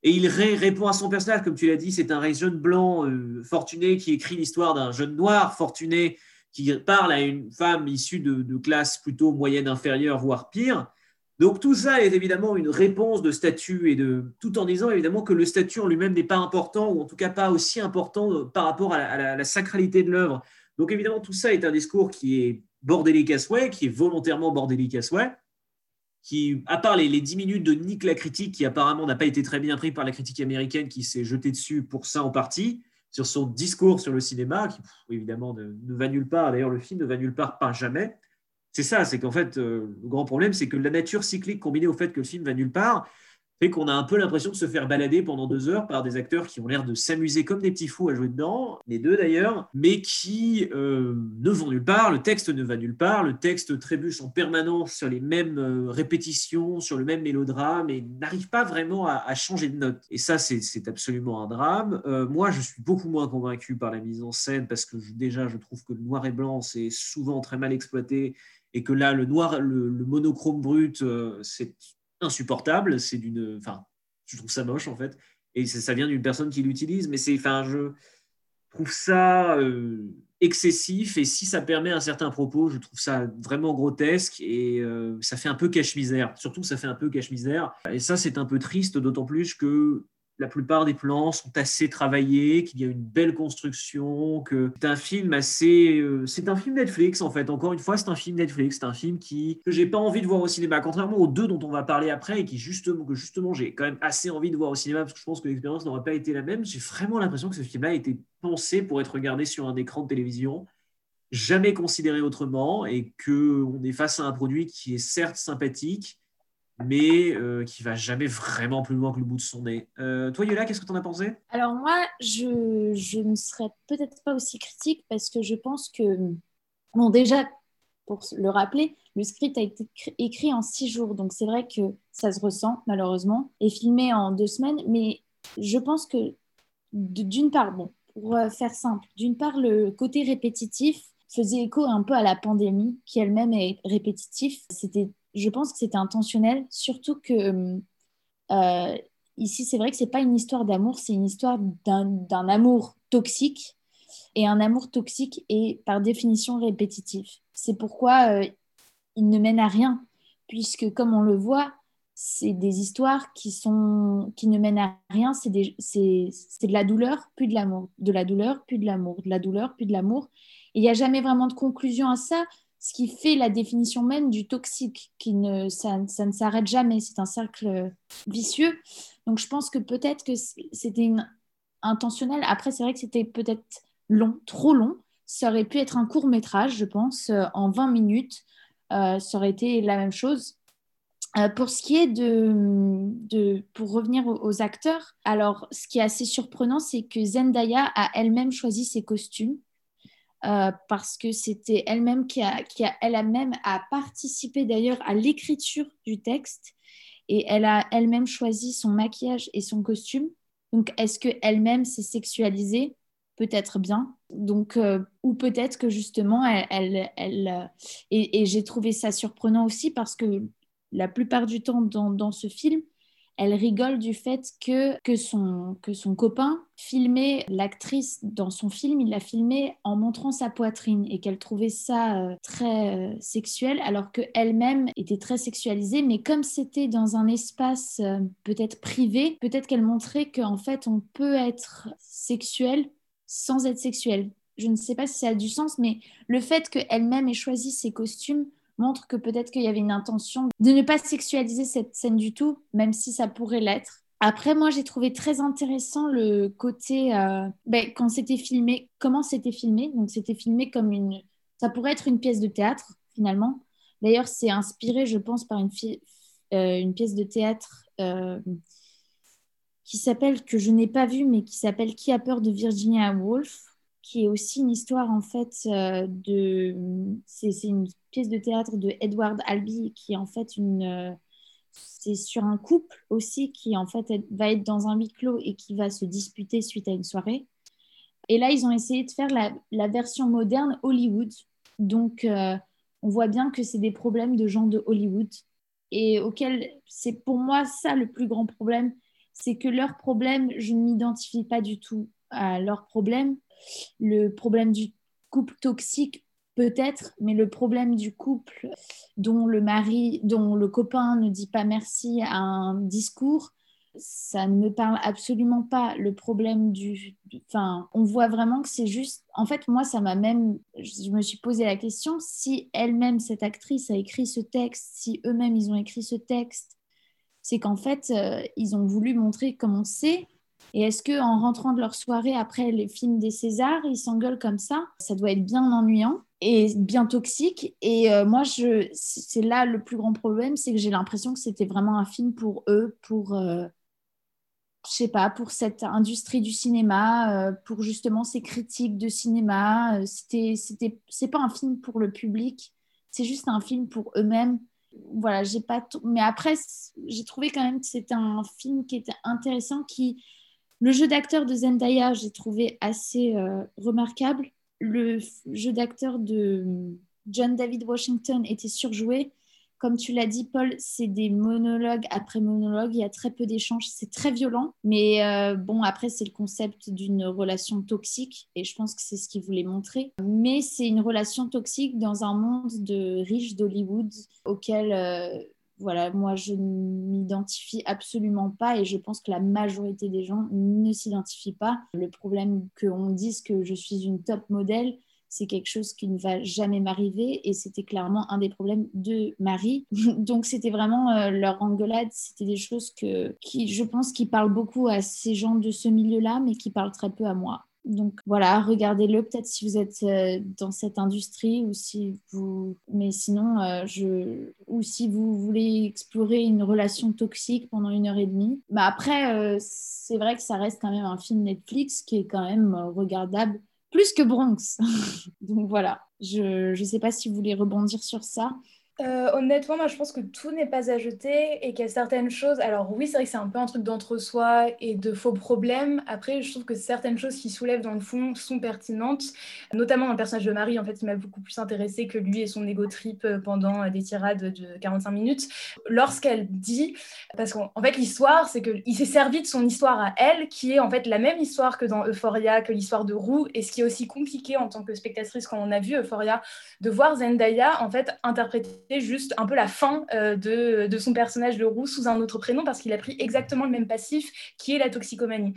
Et il répond à son personnage, comme tu l'as dit, c'est un jeune blanc euh, fortuné qui écrit l'histoire d'un jeune noir fortuné qui parle à une femme issue de, de classe plutôt moyenne inférieure, voire pire donc tout ça est évidemment une réponse de statut et de tout en disant évidemment que le statut en lui-même n'est pas important ou en tout cas pas aussi important euh, par rapport à la, sacralité de l'œuvre. Donc évidemment tout ça est un discours qui est bordélique à souhait, qui est volontairement bordélique à souhait, qui à part les, les 10 minutes de Nick la critique qui apparemment n'a pas été très bien pris par la critique américaine qui s'est jetée dessus pour ça en partie sur son discours sur le cinéma qui évidemment ne va nulle part. D'ailleurs le film ne va nulle part pas jamais c'est ça, c'est qu'en fait, euh, le grand problème, c'est que la nature cyclique combinée au fait que le film va nulle part, fait qu'on a un peu l'impression de se faire balader pendant deux heures par des acteurs qui ont l'air de s'amuser comme des petits fous à jouer dedans, les deux d'ailleurs, mais qui euh, ne vont nulle part, le texte ne va nulle part, le texte trébuche en permanence sur les mêmes euh, répétitions, sur le même mélodrame, et n'arrive pas vraiment à, changer de note. Et ça, c'est absolument un drame. moi, je suis beaucoup moins convaincu par la mise en scène, parce que déjà, je trouve que le noir et blanc, c'est souvent très mal exploité, et que là, le noir, le, monochrome brut, euh, c'est insupportable. C'est d'une, enfin, je trouve ça moche en fait, et ça vient d'une personne qui l'utilise, mais c'est, enfin, je trouve ça euh, excessif, et si ça permet un certain propos, je trouve ça vraiment grotesque, et euh, ça fait un peu cache-misère. Surtout, ça fait un peu cache-misère, et ça, c'est un peu triste, d'autant plus que la plupart des plans sont assez travaillés, qu'il y a une belle construction, que c'est un film assez, euh, c'est un film Netflix en fait. Encore une fois, c'est un film Netflix, c'est un film qui que j'ai pas envie de voir au cinéma, contrairement aux deux dont on va parler après et qui justement que justement j'ai quand même assez envie de voir au cinéma parce que je pense que l'expérience n'aurait pas été la même. J'ai vraiment l'impression que ce film-là a été pensé pour être regardé sur un écran de télévision, jamais considéré autrement, et que on est face à un produit qui est certes sympathique mais euh, qui va jamais vraiment plus loin que le bout de son nez. Euh, toi, Yola, qu'est-ce que tu en as pensé? Alors moi, je, je ne serais peut-être pas aussi critique parce que je pense que, bon, déjà, pour le rappeler, le script a été écrit en six jours, donc c'est vrai que ça se ressent malheureusement, et filmé en deux semaines, mais je pense que d'une part, bon, pour euh, faire simple, d'une part, le côté répétitif faisait écho un peu à la pandémie, qui elle-même est répétitif. C'était je pense que c'était intentionnel, surtout que euh, ici, c'est vrai que c'est pas une histoire d'amour, c'est une histoire d'un amour toxique. Et un amour toxique est par définition répétitif. C'est pourquoi euh, il ne mène à rien, puisque comme on le voit, c'est des histoires qui, sont, qui ne mènent à rien, c'est de la douleur, puis de l'amour, de la douleur, puis de l'amour, de la douleur, puis de l'amour. Il n'y a jamais vraiment de conclusion à ça, ce qui fait la définition même du toxique, qui ne, ça, ne s'arrête jamais, c'est un cercle vicieux. Donc je pense que peut-être que c'était intentionnel. Après, c'est vrai que c'était peut-être long, trop long. Ça aurait pu être un court métrage, je pense, euh, en 20 minutes. Euh, ça aurait été la même chose. Euh, pour ce qui est de, de pour revenir aux, acteurs, alors ce qui est assez surprenant, c'est que Zendaya a elle-même choisi ses costumes. Euh, parce que c'était elle-même qui a, qui a elle-même a participé d'ailleurs à l'écriture du texte et elle a elle-même choisi son maquillage et son costume. Donc, est-ce que elle-même s'est sexualisée? Peut-être bien. Donc, euh, ou peut-être que justement, elle, elle, euh, et, j'ai trouvé ça surprenant aussi parce que la plupart du temps dans, dans ce film, elle rigole du fait que, que, son, que son copain filmait l'actrice dans son film, il l'a filmée en montrant sa poitrine et qu'elle trouvait ça euh, très euh, sexuel alors qu'elle-même était très sexualisée. Mais comme c'était dans un espace euh, peut-être privé, peut-être qu'elle montrait qu'en fait on peut être sexuel sans être sexuel. Je ne sais pas si ça a du sens, mais le fait qu'elle-même ait choisi ses costumes montre que peut-être qu'il y avait une intention de ne pas sexualiser cette scène du tout, même si ça pourrait l'être. Après, moi, j'ai trouvé très intéressant le côté, euh, ben, quand c'était filmé, comment c'était filmé. Donc, c'était filmé comme une, ça pourrait être une pièce de théâtre, finalement. D'ailleurs, c'est inspiré, je pense, par une, euh, pièce de théâtre euh, qui s'appelle, que je n'ai pas vue, mais qui s'appelle Qui a peur de Virginia Woolf, qui est aussi une histoire, en fait, euh, de. C'est une pièce de théâtre de Edward Albee, qui est en fait une. c'est sur un couple aussi qui, en fait, va être dans un huis clos et qui va se disputer suite à une soirée. Et là, ils ont essayé de faire la, version moderne Hollywood. Donc, on voit bien que c'est des problèmes de gens de Hollywood et auquel c'est pour moi ça le plus grand problème, c'est que leur problème, je ne m'identifie pas du tout à leur problème. Le problème du couple toxique, peut-être, mais le problème du couple dont le mari, dont le copain ne dit pas merci à un discours, ça ne me parle absolument pas. Le problème du. Enfin, on voit vraiment que c'est juste. En fait, moi, ça m'a même. Je me suis posé la question si elle-même, cette actrice, a écrit ce texte, si eux-mêmes, ils ont écrit ce texte, c'est qu'en fait, euh, ils ont voulu montrer comment c'est. Et est-ce qu'en rentrant de leur soirée après les films des Césars, ils s'engueulent comme ça? Ça doit être bien ennuyant et bien toxique. Et euh, moi, je, c'est là le plus grand problème, c'est que j'ai l'impression que c'était vraiment un film pour eux, pour, euh, je sais pas, pour cette industrie du cinéma, euh, pour justement ces critiques de cinéma. Euh, c'était, c'était, c'est pas un film pour le public, c'est juste un film pour eux-mêmes. Voilà, j'ai pas. Mais après, j'ai trouvé quand même que c'était un film qui était intéressant, qui le jeu d'acteur de Zendaya, j'ai trouvé assez euh, remarquable. Le jeu d'acteur de John David Washington était surjoué. Comme tu l'as dit, Paul, c'est des monologues après monologues. Il y a très peu d'échanges. C'est très violent. Mais euh, bon, après, c'est le concept d'une relation toxique. Et je pense que c'est ce qu'il voulait montrer. Mais c'est une relation toxique dans un monde de riches d'Hollywood auquel. Euh, voilà, moi je ne m'identifie absolument pas et je pense que la majorité des gens ne s'identifient pas. Le problème qu'on dise que je suis une top modèle, c'est quelque chose qui ne va jamais m'arriver et c'était clairement un des problèmes de Marie. [LAUGHS] Donc c'était vraiment euh, leur engueulade, c'était des choses que, qui, je pense, qui parlent beaucoup à ces gens de ce milieu-là, mais qui parlent très peu à moi. Donc voilà, regardez-le peut-être si vous êtes euh, dans cette industrie ou si vous, mais sinon, euh, je, ou si vous voulez explorer une relation toxique pendant une heure et demie. Bah après, c'est vrai que ça reste quand même un film Netflix qui est quand même regardable plus que Bronx. [LAUGHS] Donc voilà, je ne sais pas si vous voulez rebondir sur ça. Euh, honnêtement, moi je pense que tout n'est pas à jeter et qu'il y a certaines choses. Alors, oui, c'est vrai que c'est un peu un truc d'entre-soi et de faux problèmes. Après, je trouve que certaines choses qui soulèvent dans le fond sont pertinentes, notamment dans le personnage de Marie, en fait, qui m'a beaucoup plus intéressé que lui et son ego trip euh, pendant des tirades de 45 minutes. Lorsqu'elle dit, parce qu'en fait, l'histoire, c'est qu'il s'est servi de son histoire à elle, qui est en fait la même histoire que dans Euphoria, que l'histoire de Roux, et ce qui est aussi compliqué en tant que spectatrice quand on a vu Euphoria, de voir Zendaya en fait interpréter juste un peu la fin euh, de, de, son personnage de roux sous un autre prénom parce qu'il a pris exactement le même passif qui est la toxicomanie.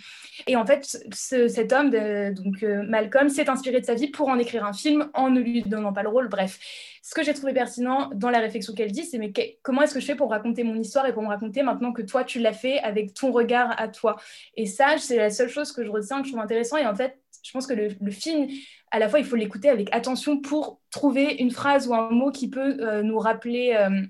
Et en fait, cet homme, donc euh, Malcolm, s'est inspiré de sa vie pour en écrire un film en ne lui donnant pas le rôle. Bref, ce que j'ai trouvé pertinent dans la réflexion qu'elle dit, c'est mais comment est-ce que je fais pour raconter mon histoire et pour me raconter maintenant que toi tu l'as fait avec ton regard à toi? Et ça, c'est la seule chose que je retiens que je trouve intéressant. Et en fait, je pense que le film à la fois, il faut l'écouter avec attention pour trouver une phrase ou un mot qui peut euh, nous rappeler euh,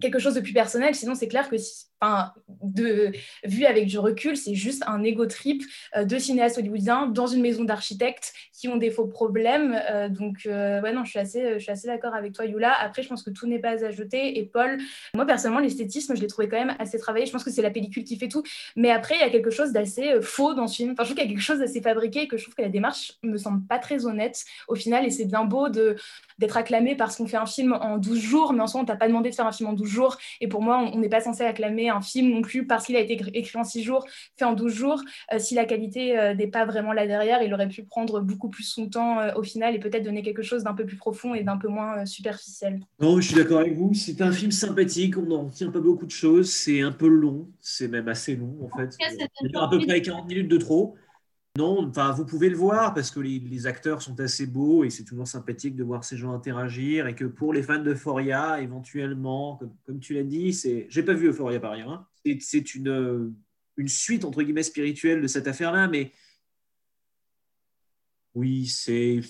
quelque chose de plus personnel. Sinon, c'est clair que si, enfin, de, vu avec du recul, c'est juste un ego trip euh, de cinéastes hollywoodiens dans une maison d'architectes qui ont des faux problèmes. Euh, donc, euh, ouais, non, je suis assez, assez d'accord avec toi, Yula. Après, je pense que tout n'est pas à jeter. Et Paul, moi, personnellement, l'esthétisme, je l'ai trouvé quand même assez travaillé. Je pense que c'est la pellicule qui fait tout. Mais après, il y a quelque chose d'assez faux dans ce film. Enfin, je trouve qu'il y a quelque chose d'assez fabriqué et que je trouve que la démarche me semble pas très honnête au final. Et c'est bien beau d'être acclamé parce qu'on fait un film en 12 jours, mais en soi, on t'a pas demandé de faire un film en 12 jours. Et pour moi, on n'est pas censé acclamer un film non plus parce qu'il a été écrit en 6 jours, fait en 12 jours. Euh, si la qualité euh, n'est pas vraiment là derrière, il aurait pu prendre beaucoup plus son temps euh, au final et peut-être donner quelque chose d'un peu plus profond et d'un peu moins superficiel. Non, je suis d'accord avec vous. C'est un film sympathique, on n'en retient pas beaucoup de choses. C'est un peu long, c'est même assez long en fait. A à peu près 40 minutes de trop. Non, enfin, vous pouvez le voir parce que les, acteurs sont assez beaux et c'est toujours sympathique de voir ces gens interagir et que pour les fans de Foria, éventuellement, comme, tu l'as dit, c'est, j'ai pas vu Euphoria par ailleurs, hein. c'est, une, une suite entre guillemets spirituelle de cette affaire-là, mais oui, c'est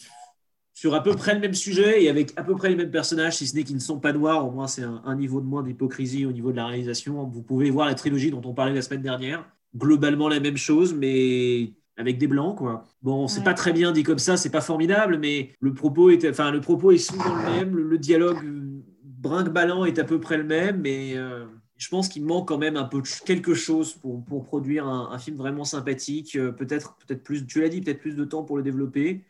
sur à peu près le même sujet et avec à peu près les mêmes personnages, si ce n'est qu'ils ne sont pas noirs. Au moins, c'est un, niveau de moins d'hypocrisie au niveau de la réalisation. Vous pouvez voir la trilogie dont on parlait la semaine dernière. Globalement, la même chose, mais avec des blancs, quoi. Bon, c'est pas très bien dit comme ça, c'est pas formidable, mais le propos est, enfin, le propos est souvent le même, le, dialogue brinque-ballant est à peu près le même, mais euh, je pense qu'il manque quand même un peu quelque chose pour, pour produire un, un, film vraiment sympathique. Euh, peut-être, peut-être plus, tu l'as dit, peut-être plus de temps pour le développer.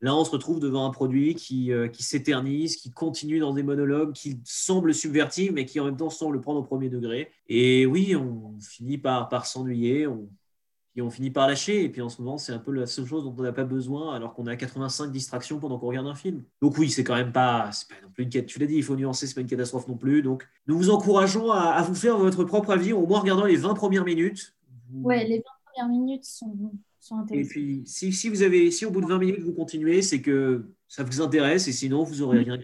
Là, on se retrouve devant un produit qui, euh, qui s'éternise, qui continue dans des monologues, qui semble subvertir, mais qui en même temps semble prendre au premier degré. Et oui, on finit par, par s'ennuyer, on, on finit par lâcher. Et puis en ce moment, c'est un peu la seule chose dont on n'a pas besoin, alors qu'on a 85 distractions pendant qu'on regarde un film. Donc oui, c'est quand même pas, pas non plus une catastrophe. Tu l'as dit, il faut nuancer, c'est pas une catastrophe non plus. Donc nous vous encourageons à, à vous faire votre propre avis, au moins en regardant les 20 premières minutes. Ouais, les 20 premières minutes sont et puis, si, si, vous avez, si au bout de 20 minutes vous continuez, c'est que ça vous intéresse et sinon vous aurez rien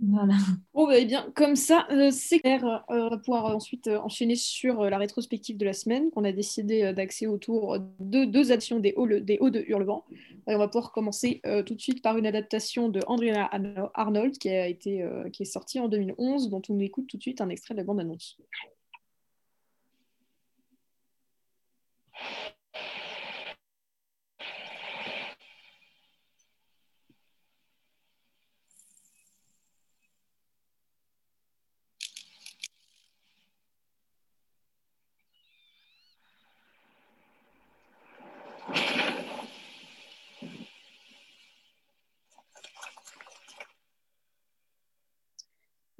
Voilà. Bon, bah, eh bien, comme ça, euh, c'est clair. Euh, on va pouvoir ensuite euh, enchaîner sur la rétrospective de la semaine qu'on a décidé d'axer autour de deux actions des hauts, des hauts de Hurlevent. On va pouvoir commencer tout de suite par une adaptation de Andrea Arnold qui, a été, qui est sortie en 2011, dont on écoute tout de suite un extrait de la bande-annonce.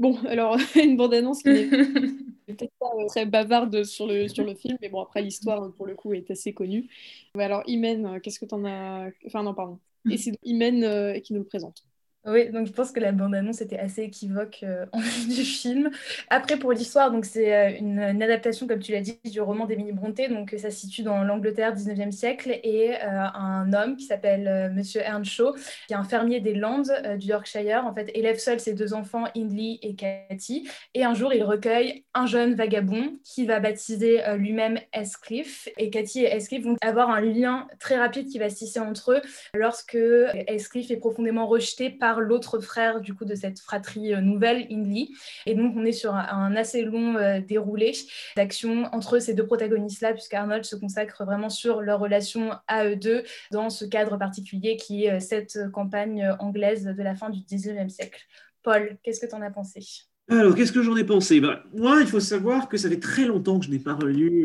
Bon, alors, [LAUGHS] une bande-annonce qui n'est [LAUGHS] peut-être pas euh, très bavarde sur le, sur le film, mais bon, après, l'histoire, pour le coup, est assez connue. Mais alors, Imen, euh, qu'est-ce que tu en as... Enfin, non, pardon. Et [LAUGHS] c'est Imen euh, qui nous le présente. Oui, donc je pense que la bande-annonce était assez équivoque euh, [LAUGHS] en vue du film. Après, pour l'histoire, c'est euh, une, adaptation, comme tu l'as dit, du roman d'Émilie Brontë. Donc ça se situe dans l'Angleterre 19e siècle et euh, un homme qui s'appelle Monsieur Earnshaw, qui est un fermier des Landes du Yorkshire, en fait, élève seul ses deux enfants, Hindley et Cathy. Et un jour, il recueille un jeune vagabond qui va baptiser lui-même Escliffe. Et Cathy et Escliffe vont avoir un lien très rapide qui va se tisser entre eux lorsque Escliffe est profondément rejeté par l'autre frère du coup de cette fratrie euh, nouvelle, Hindley. Et donc on est sur un, assez long euh, déroulé d'action entre ces deux protagonistes-là, puisqu'Arnold se consacre vraiment sur leur relation à eux deux dans ce cadre particulier qui est euh, cette campagne anglaise de la fin du 19e siècle. Paul, qu'est-ce que tu en as pensé? Alors, qu'est-ce que j'en ai pensé? Bah, Moi, il faut savoir que ça fait très longtemps que je n'ai pas relu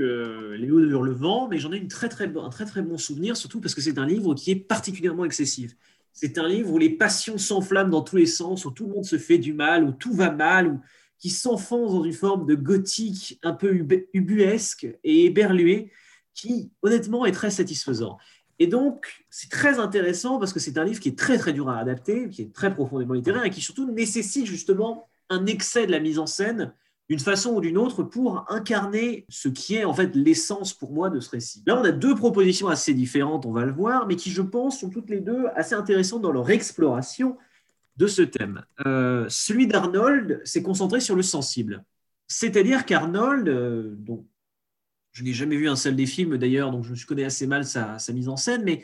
Léo de Hurlevent, mais j'en ai une très, très, un très très bon souvenir, surtout parce que c'est un livre qui est particulièrement excessif. C'est un livre où les passions s'enflamment dans tous les sens, où tout le monde se fait du mal, où tout va mal, où, qui s'enfonce dans une forme de gothique un peu ubuesque et éberlué, qui honnêtement est très satisfaisant. Et donc, c'est très intéressant parce que c'est un livre qui est très très dur à adapter, qui est très profondément littéraire et qui surtout nécessite justement un excès de la mise en scène d'une façon ou d'une autre pour incarner ce qui est en fait l'essence pour moi de ce récit. Là, on a deux propositions assez différentes, on va le voir, mais qui, je pense, sont toutes les deux assez intéressantes dans leur exploration de ce thème. Euh, celui d'Arnold s'est concentré sur le sensible. C'est-à-dire qu'Arnold, euh, dont je n'ai jamais vu un seul des films d'ailleurs, donc je connais assez mal sa, sa mise en scène, mais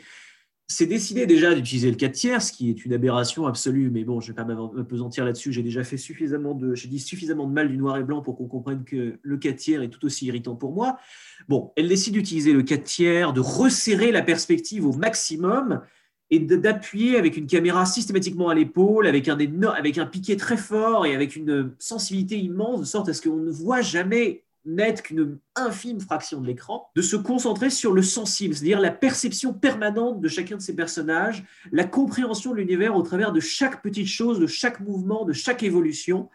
c'est décidé déjà d'utiliser le 4 tiers, ce qui est une aberration absolue, mais bon, je ne vais pas m'apesantir là-dessus. J'ai déjà fait suffisamment de, j'ai dit suffisamment de mal du noir et blanc pour qu'on comprenne que le 4 tiers est tout aussi irritant pour moi. Bon, elle décide d'utiliser le 4 tiers, de resserrer la perspective au maximum et d'appuyer avec une caméra systématiquement à l'épaule, avec un, avec un piqué très fort et avec une sensibilité immense, de sorte à ce qu'on ne voit jamais n'être qu'une infime fraction de l'écran, de se concentrer sur le sensible, c'est-à-dire la perception permanente de chacun de ces personnages, la compréhension de l'univers au travers de chaque petite chose, de chaque mouvement, de chaque évolution.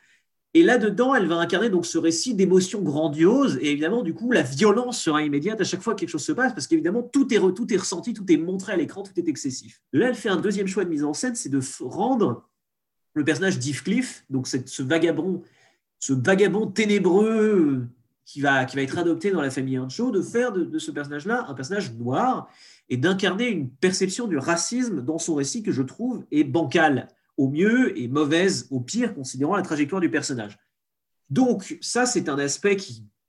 Et là-dedans, elle va incarner donc ce récit d'émotions grandioses. Et évidemment, du coup, la violence sera immédiate à chaque fois que quelque chose se passe, parce qu'évidemment, tout est, tout est ressenti, tout est montré à l'écran, tout est excessif. De là, elle fait un deuxième choix de mise en scène, c'est de rendre le personnage d'Heathcliff, donc ce vagabond, ce vagabond ténébreux, qui va, qui va être adopté dans la famille Ancho, de faire de, ce personnage-là un personnage noir et d'incarner une perception du racisme dans son récit que je trouve est bancale au mieux et mauvaise au pire, considérant la trajectoire du personnage. Donc ça, c'est un aspect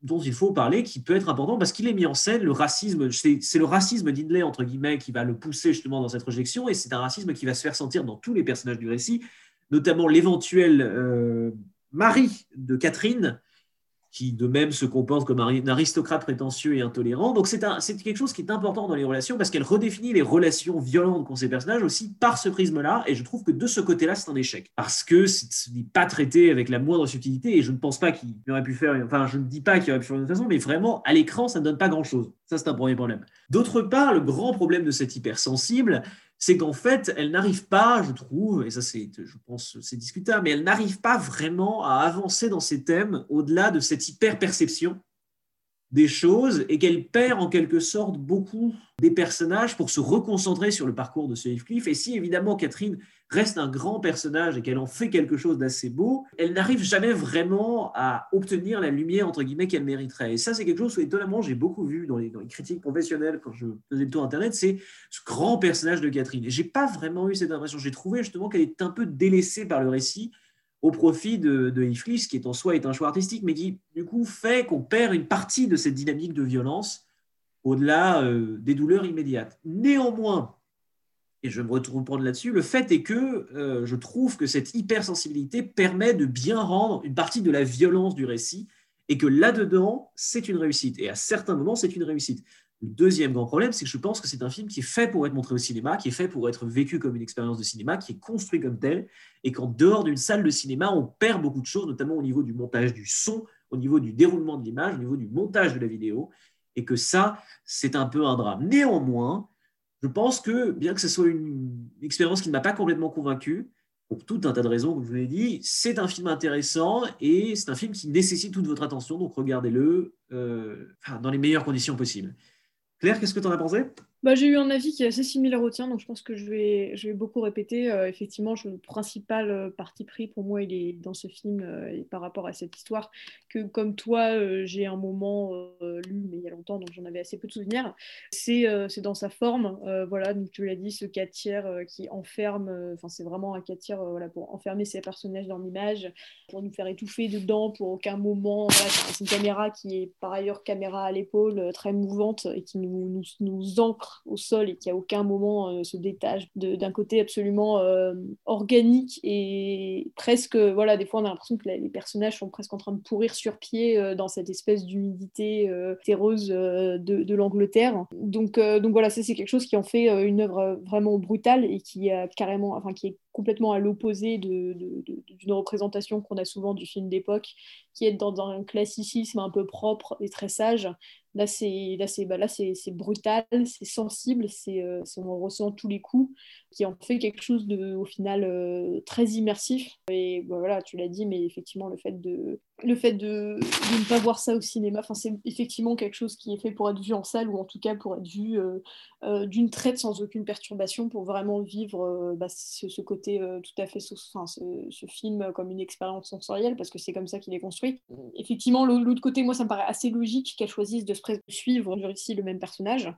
dont il faut parler, qui peut être important parce qu'il est mis en scène le racisme. C'est le racisme d'Hindley, entre guillemets, qui va le pousser justement dans cette rejection, et c'est un racisme qui va se faire sentir dans tous les personnages du récit, notamment l'éventuel euh, mari de Catherine, qui de même se comporte comme un aristocrate prétentieux et intolérant. Donc c'est quelque chose qui est important dans les relations parce qu'elle redéfinit les relations violentes qu'ont ces personnages aussi par ce prisme-là. Et je trouve que de ce côté-là, c'est un échec. Parce que ce n'est pas traité avec la moindre subtilité et je ne pense pas qu'il aurait pu faire, enfin je ne dis pas qu'il aurait pu faire d'une façon, mais vraiment à l'écran, ça ne donne pas grand-chose. Ça, c'est un premier problème. D'autre part, le grand problème de cette hypersensible, c'est qu'en fait, elle n'arrive pas, je trouve, et ça c'est, je pense, c'est discutable, mais elle n'arrive pas vraiment à avancer dans ces thèmes au-delà de cette hyper-perception des choses et qu'elle perd en quelque sorte beaucoup des personnages pour se reconcentrer sur le parcours de ce Heathcliff. Et si évidemment Catherine reste un grand personnage et qu'elle en fait quelque chose d'assez beau, elle n'arrive jamais vraiment à obtenir la lumière entre guillemets qu'elle mériterait. Et ça, c'est quelque chose que étonnamment j'ai beaucoup vu dans les, critiques professionnelles quand je faisais le tour internet, c'est ce grand personnage de Catherine. Et j'ai pas vraiment eu cette impression. J'ai trouvé justement qu'elle est un peu délaissée par le récit au profit de, de Heathcliff, qui est en soi est un choix artistique, mais qui du coup fait qu'on perd une partie de cette dynamique de violence au-delà euh, des douleurs immédiates. Néanmoins, et je me reprendre là-dessus, le fait est que euh, je trouve que cette hypersensibilité permet de bien rendre une partie de la violence du récit et que là-dedans, c'est une réussite. Et à certains moments, c'est une réussite. Le deuxième grand problème, c'est que je pense que c'est un film qui est fait pour être montré au cinéma, qui est fait pour être vécu comme une expérience de cinéma, qui est construit comme tel, et qu'en dehors d'une salle de cinéma, on perd beaucoup de choses, notamment au niveau du montage du son, au niveau du déroulement de l'image, au niveau du montage de la vidéo, et que ça, c'est un peu un drame. Néanmoins, je pense que, bien que ce soit une expérience qui ne m'a pas complètement convaincu, pour tout un tas de raisons, comme je vous l'ai dit, c'est un film intéressant et c'est un film qui nécessite toute votre attention, donc regardez-le euh, dans les meilleures conditions possibles. Claire, qu'est-ce que tu en as pensé? Bah, J'ai eu un avis qui est assez similaire au tien, donc je pense que je vais, je vais beaucoup répéter. Euh, effectivement, le principal euh, parti pris pour moi, il est dans ce film euh, et par rapport à cette histoire, que comme toi, j'ai un moment lu, mais il y a longtemps, donc j'en avais assez peu de souvenirs. C'est dans sa forme, voilà, donc tu l'as dit, ce 4 tiers qui enferme, enfin c'est vraiment un 4 tiers voilà, pour enfermer ces personnages dans l'image, pour nous faire étouffer dedans, pour aucun moment. c'est une caméra qui est par ailleurs caméra à l'épaule, très mouvante et qui nous, nous, nous ancre au sol et qui à aucun moment euh, se détache d'un côté absolument euh, organique et presque, voilà, des fois on a l'impression que les personnages sont presque en train de pourrir sur pied euh, dans cette espèce d'humidité terreuse de, l'Angleterre. Donc, donc voilà, ça c'est quelque chose qui en fait une œuvre vraiment brutale et qui carrément, enfin qui est complètement à l'opposé d'une représentation qu'on a souvent du film d'époque, qui est dans, dans, un classicisme un peu propre et très sage, Là, c'est là, c'est bah, là, c'est brutal, c'est sensible, c'est euh, on ressent tous les coups, qui en fait quelque chose de, au final, euh, très immersif. Et bah, voilà, tu l'as dit, mais effectivement, le fait de le fait de, de, ne pas voir ça au cinéma, enfin, c'est effectivement quelque chose qui est fait pour être vu en salle ou en tout cas pour être vu euh, d'une traite sans aucune perturbation, pour vraiment vivre bah, ce, côté tout à fait, enfin, ce, film comme une expérience sensorielle, parce que c'est comme ça qu'il est construit. Effectivement, l'autre côté, moi, ça me paraît assez logique qu'elle choisisse de se suivre ici le même personnage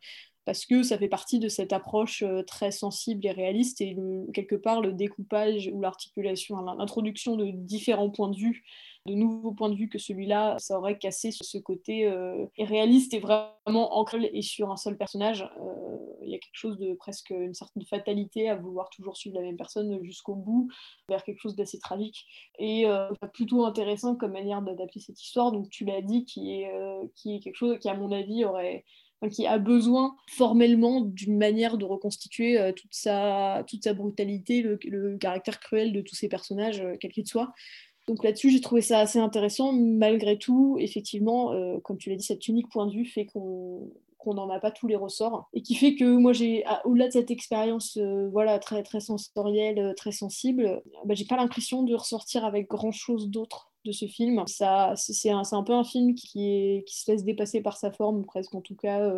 parce que ça fait partie de cette approche euh, très sensible et réaliste et quelque part le découpage ou l'articulation, l'introduction de différents points de vue de nouveaux points de vue que celui-là, ça aurait cassé ce côté euh, réaliste et vraiment ancré et sur un seul personnage. Euh, il y a quelque chose de presque une certaine fatalité à vouloir toujours suivre la même personne jusqu'au bout, vers quelque chose d'assez tragique. Et euh, plutôt intéressant comme manière d'adapter cette histoire. Donc tu l'as dit, qui est, est quelque chose qui, à mon avis, aurait qui a besoin formellement d'une manière de reconstituer toute, sa, toute sa brutalité, le, le, caractère cruel de tous ces personnages, quels qu'ils soient. Donc là-dessus, j'ai trouvé ça assez intéressant. Malgré tout, effectivement, euh, comme tu l'as dit, cet unique point de vue fait qu'on qu'on n'en a pas tous les ressorts et qui fait que moi j'ai au-delà de cette expérience euh, voilà très très sensorielle euh, très sensible bah, j'ai pas l'impression de ressortir avec grand chose d'autre de ce film. Ça, c'est un, un, peu un film qui, qui se laisse dépasser par sa forme, presque en tout cas.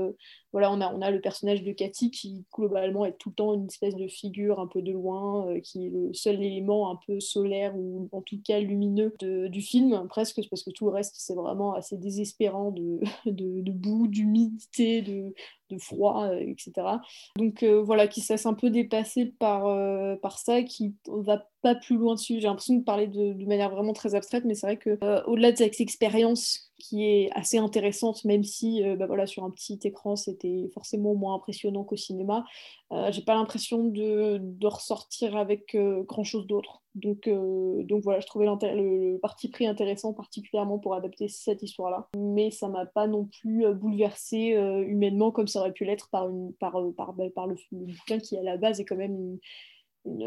Voilà, on a, on a le personnage de Cathy qui globalement est tout le temps une espèce de figure un peu de loin, euh, qui est le seul élément un peu solaire ou en tout cas lumineux du film, presque, parce que tout le reste c'est vraiment assez désespérant de, [LAUGHS] de, boue, d'humidité, de, de froid, euh, etc. Donc voilà, qui se un peu dépasser par, par ça, qui va pas plus loin dessus. J'ai l'impression de parler de, de, manière vraiment très abstraite, mais c'est vrai que euh, au-delà de cette expérience qui est assez intéressante, même si bah voilà, sur un petit écran, c'était forcément moins impressionnant qu'au cinéma. J'ai pas l'impression de, de, ressortir avec grand chose d'autre. Donc, donc voilà, je trouvais le, parti pris intéressant, particulièrement pour adapter cette histoire-là. Mais ça m'a pas non plus bouleversé humainement comme ça aurait pu l'être par, une, par, par, bah, par, le, le, bouquin qui, à la base, est quand même une,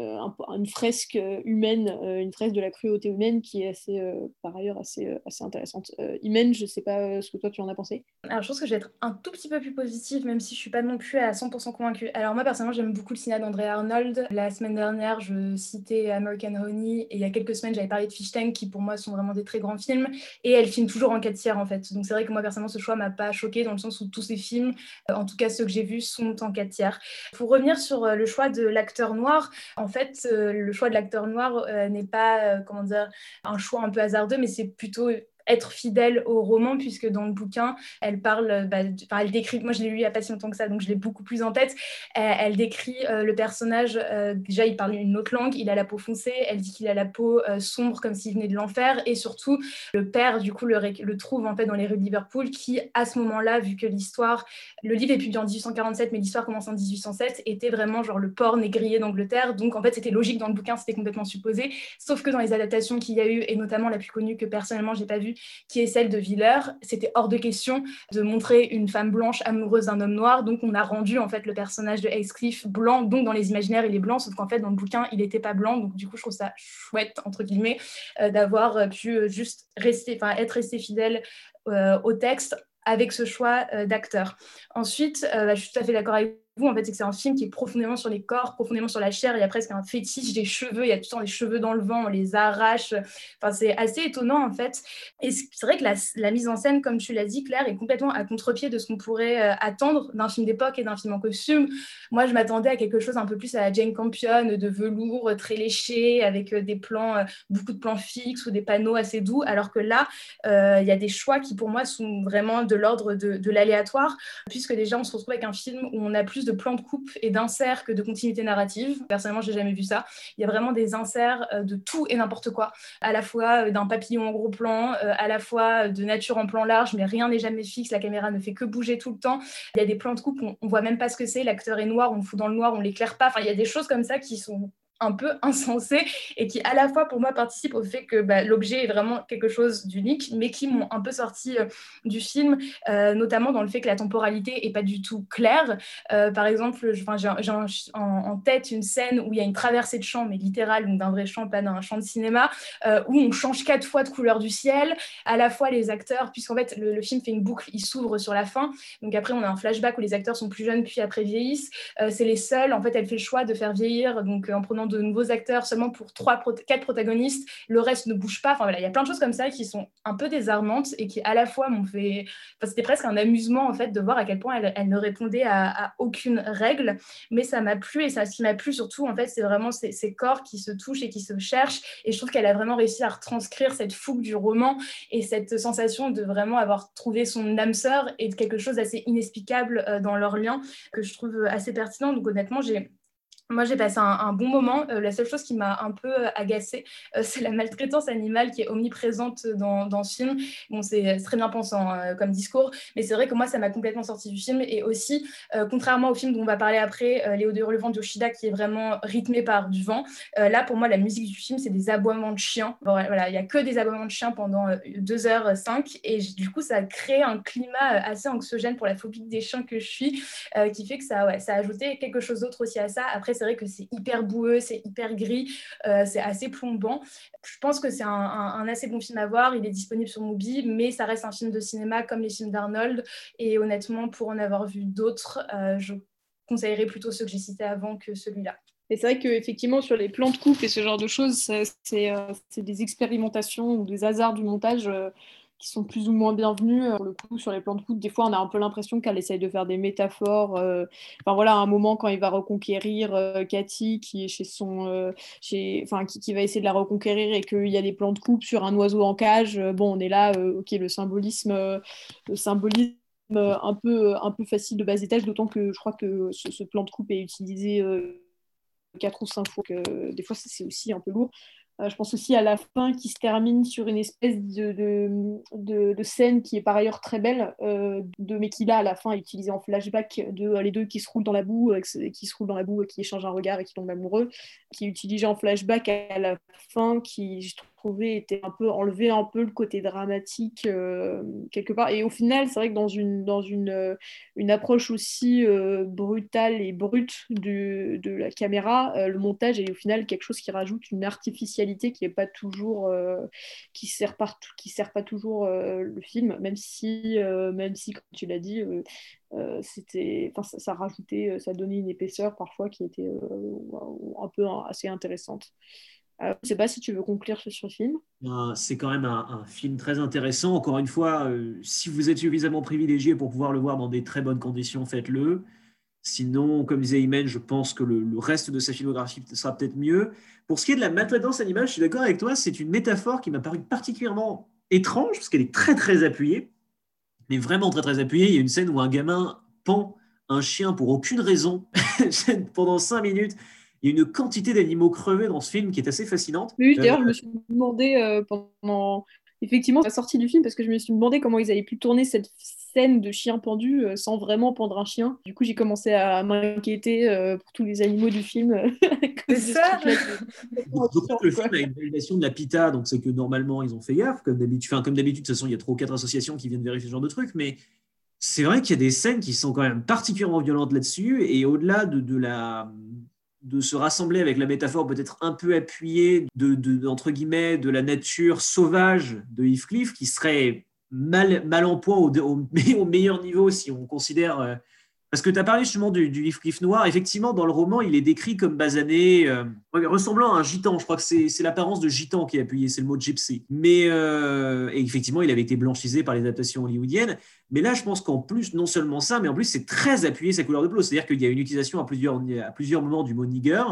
une, fresque humaine, euh, une fresque de la cruauté humaine qui est assez, euh, par ailleurs assez, euh, assez intéressante. Imen, je ne sais pas ce que toi tu en as pensé. Alors je pense que je vais être un tout petit peu plus positive, même si je ne suis pas non plus à 100% convaincue. Alors moi personnellement j'aime beaucoup le cinéma d'André Arnold. La semaine dernière je citais American Honey et il y a quelques semaines j'avais parlé de Fish Tank qui pour moi sont vraiment des très grands films et elle filme toujours en 4 tiers en fait. Donc c'est vrai que moi personnellement ce choix m'a pas choqué dans le sens où tous ces films, en tout cas ceux que j'ai vus, sont en 4 tiers. Pour revenir sur le choix de l'acteur noir, en fait, euh, le choix de l'acteur noir euh, n'est pas, euh, comment dire, un choix un peu hasardeux, mais c'est plutôt être fidèle au roman, puisque dans le bouquin, elle parle, bah, elle décrit, moi je l'ai lu il n'y a pas si longtemps que ça, donc je l'ai beaucoup plus en tête, elle, décrit euh, le personnage, euh, déjà il parle une autre langue, il a la peau foncée, elle dit qu'il a la peau euh, sombre comme s'il venait de l'enfer, et surtout le père du coup le, le, trouve en fait dans les rues de Liverpool, qui à ce moment-là, vu que l'histoire, le livre est publié en 1847, mais l'histoire commence en 1807, était vraiment genre le port négrier d'Angleterre, donc en fait c'était logique dans le bouquin, c'était complètement supposé, sauf que dans les adaptations qu'il y a eu, et notamment la plus connue que personnellement j'ai pas vue, qui est celle de Villers. C'était hors de question de montrer une femme blanche amoureuse d'un homme noir, donc on a rendu en fait le personnage de Heathcliff blanc, donc dans les imaginaires il est blanc, sauf qu'en fait dans le bouquin il n'était pas blanc, donc du coup je trouve ça chouette entre guillemets euh, d'avoir pu euh, juste rester, enfin être resté fidèle euh, au texte avec ce choix d'acteur. Ensuite, bah, je suis tout à fait d'accord avec en fait, c'est que c'est un film qui est profondément sur les corps, profondément sur la chair. Il y a presque un fétiche des cheveux. Il y a tout le temps des cheveux dans le vent, on les arrache. Enfin, c'est assez étonnant, en fait. Et c'est vrai que la, mise en scène, comme tu l'as dit, Claire, est complètement à contre-pied de ce qu'on pourrait euh, attendre d'un film d'époque et d'un film en costume. Moi, je m'attendais à quelque chose un peu plus à la Jane Campion, de velours euh, très léché, avec euh, des plans, beaucoup de plans fixes ou des panneaux assez doux. Alors que là, il y a des choix qui, pour moi, sont vraiment de l'ordre de, de l'aléatoire, puisque déjà, on se retrouve avec un film où on a plus de plans de coupe et d'inserts que de continuité narrative. Personnellement, j'ai jamais vu ça. Il y a vraiment des inserts euh, de tout et n'importe quoi, à la fois euh, d'un papillon en gros plan, euh, à la fois de nature en plan large, mais rien n'est jamais fixe. La caméra ne fait que bouger tout le temps. Il y a des plans de coupe, on, on voit même pas ce que c'est. L'acteur est noir, on le fout dans le noir, on l'éclaire pas. Enfin, il y a des choses comme ça qui sont un peu [LAUGHS] insensé et qui à la fois pour moi participe au fait que bah, l'objet est vraiment quelque chose d'unique mais qui m'ont un peu sorti euh, du film euh, notamment dans le fait que la temporalité est pas du tout claire. Euh, par exemple j'ai en, tête une scène où il y a une traversée de champ mais littérale donc d'un vrai champ pas d'un champ de cinéma où on change quatre fois de couleur du ciel. À la fois les acteurs puisqu'en fait le, film fait une boucle il s'ouvre sur la fin. Donc après on a un flashback où les acteurs sont plus jeunes puis après vieillissent. C'est les seuls en fait elle fait le choix de faire vieillir donc en prenant de nouveaux acteurs seulement pour trois, quatre protagonistes, le reste ne bouge pas. Enfin voilà, il y a plein de choses comme ça qui sont un peu désarmantes et qui à la fois m'ont fait. C'était presque un amusement en fait de voir à quel point elle, ne répondait à, aucune règle, mais ça m'a plu et ça, ce qui m'a plu surtout en fait, c'est vraiment ces, ces, corps qui se touchent et qui se cherchent. Et je trouve qu'elle a vraiment réussi à retranscrire cette fougue du roman et cette sensation de vraiment avoir trouvé son âme sœur et de quelque chose d'assez inexplicable euh, dans leur lien que je trouve assez pertinent. Donc honnêtement, j'ai moi, j'ai passé un, bon moment. Euh, la seule chose qui m'a un peu euh, agacée, euh, c'est la maltraitance animale qui est omniprésente dans, dans ce film. Bon, c'est très bien pensant comme discours, mais c'est vrai que moi, ça m'a complètement sorti du film. Et aussi, contrairement au film dont on va parler après, Léo de Hurlevent d'Yoshida, qui est vraiment rythmé par du vent, là, pour moi, la musique du film, c'est des aboiements de chiens. voilà, il n'y a que des aboiements de chiens pendant 2h05. Et du coup, ça a créé un climat assez anxiogène pour la phobie des chiens que je suis, qui fait que ça, ça a ajouté quelque chose d'autre aussi à ça. Après, c'est vrai que c'est hyper boueux, c'est hyper gris, euh, c'est assez plombant. Je pense que c'est un, assez bon film à voir. Il est disponible sur Mubi, mais ça reste un film de cinéma comme les films d'Arnold. Et honnêtement, pour en avoir vu d'autres, euh, je conseillerais plutôt ceux que j'ai cités avant que celui-là. Et c'est vrai qu'effectivement, sur les plans de coupe et ce genre de choses, c'est euh, des expérimentations ou des hasards du montage qui sont plus ou moins bienvenus. Euh, pour le coup, sur les plans de coude, des fois, on a un peu l'impression qu'elle essaye de faire des métaphores. Euh, enfin voilà, à un moment, quand il va reconquérir euh, Cathy, qui est chez son, chez, enfin qui, va essayer de la reconquérir et qu'il y a des plans de coupe sur un oiseau en cage. bon, on est là, ok, le symbolisme, symbolisme un peu, un peu facile de bas étage, d'autant que je crois que ce, ce, plan de coupe est utilisé quatre ou cinq fois, que des fois c'est aussi un peu lourd. Je pense aussi à la fin qui se termine sur une espèce de, scène qui est par ailleurs très belle, de, mais qui là à la fin est utilisée en flashback de les deux qui se roulent dans la boue, qui se roulent dans la boue, qui échangent un regard et qui tombent amoureux, qui est utilisée en flashback à la fin, qui je était un peu enlevé un peu le côté dramatique euh, quelque part. Et au final, c'est vrai que dans une, dans une, euh, une approche aussi euh, brutale et brute de, de la caméra, le montage est au final quelque chose qui rajoute une artificialité qui est pas toujours qui sert partout, qui sert pas toujours le film, même si même si comme tu l'as dit. c'était ça, ça, rajoutait ça donnait une épaisseur parfois qui était un peu assez intéressante je ne sais pas si tu veux conclure sur ce film. Ben, c'est quand même un, film très intéressant. Encore une fois, euh, si vous êtes suffisamment privilégié pour pouvoir le voir dans des très bonnes conditions, faites-le. Sinon, comme disait Imen, je pense que le, reste de sa filmographie sera peut-être mieux. Pour ce qui est de la maltraitance animale, je suis d'accord avec toi, c'est une métaphore qui m'a paru particulièrement étrange, parce qu'elle est très très appuyée, mais vraiment très très appuyée. Il y a une scène où un gamin pend un chien pour aucune raison [LAUGHS] pendant cinq minutes il y a une quantité d'animaux crevés dans ce film qui est assez fascinante. Oui, d'ailleurs, je me suis demandé euh, pendant effectivement la sortie du film parce que je me suis demandé comment ils avaient pu tourner cette scène de chien pendu euh, sans vraiment pendre un chien. Du coup, j'ai commencé à m'inquiéter euh, pour tous les animaux du film. [LAUGHS] c'est ça le film a une validation de la PITA, donc c'est que normalement ils ont fait gaffe, comme d'habitude. Enfin, comme d'habitude, de toute façon, il y a trois ou quatre associations qui viennent vérifier ce genre de trucs, mais c'est vrai qu'il y a des scènes qui sont quand même particulièrement violentes là-dessus, et au-delà de, de la de se rassembler avec la métaphore peut-être un peu appuyée de, entre guillemets, de la nature sauvage de Heathcliff, qui serait mal, mal en point au, au, [LAUGHS] meilleur niveau si on considère euh, parce que tu as parlé justement du, du noir. Effectivement, dans le roman, il est décrit comme basané, euh, ressemblant à un gitan. Je crois que c'est l'apparence de gitan qui est appuyée, c'est le mot gypsy. Mais euh, effectivement, il avait été blanchisé par les adaptations hollywoodiennes. Mais là, je pense qu'en plus, non seulement ça, mais en plus, c'est très appuyé sa couleur de peau. C'est-à-dire qu'il y a une utilisation à plusieurs, à plusieurs moments du mot nigger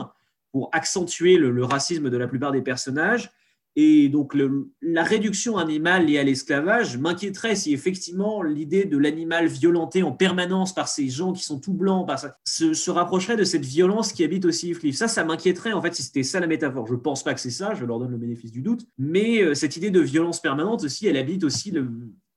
pour accentuer le racisme de la plupart des personnages. Et donc, la réduction animale liée à l'esclavage m'inquiéterait si effectivement l'idée de l'animal violenté en permanence par ces gens qui sont tout blancs se, rapprocherait de cette violence qui habite aussi Heathcliff. Ça, ça m'inquiéterait en fait si c'était ça la métaphore. Je pense pas que c'est ça, je leur donne le bénéfice du doute. Mais euh, cette idée de violence permanente aussi, elle habite aussi le.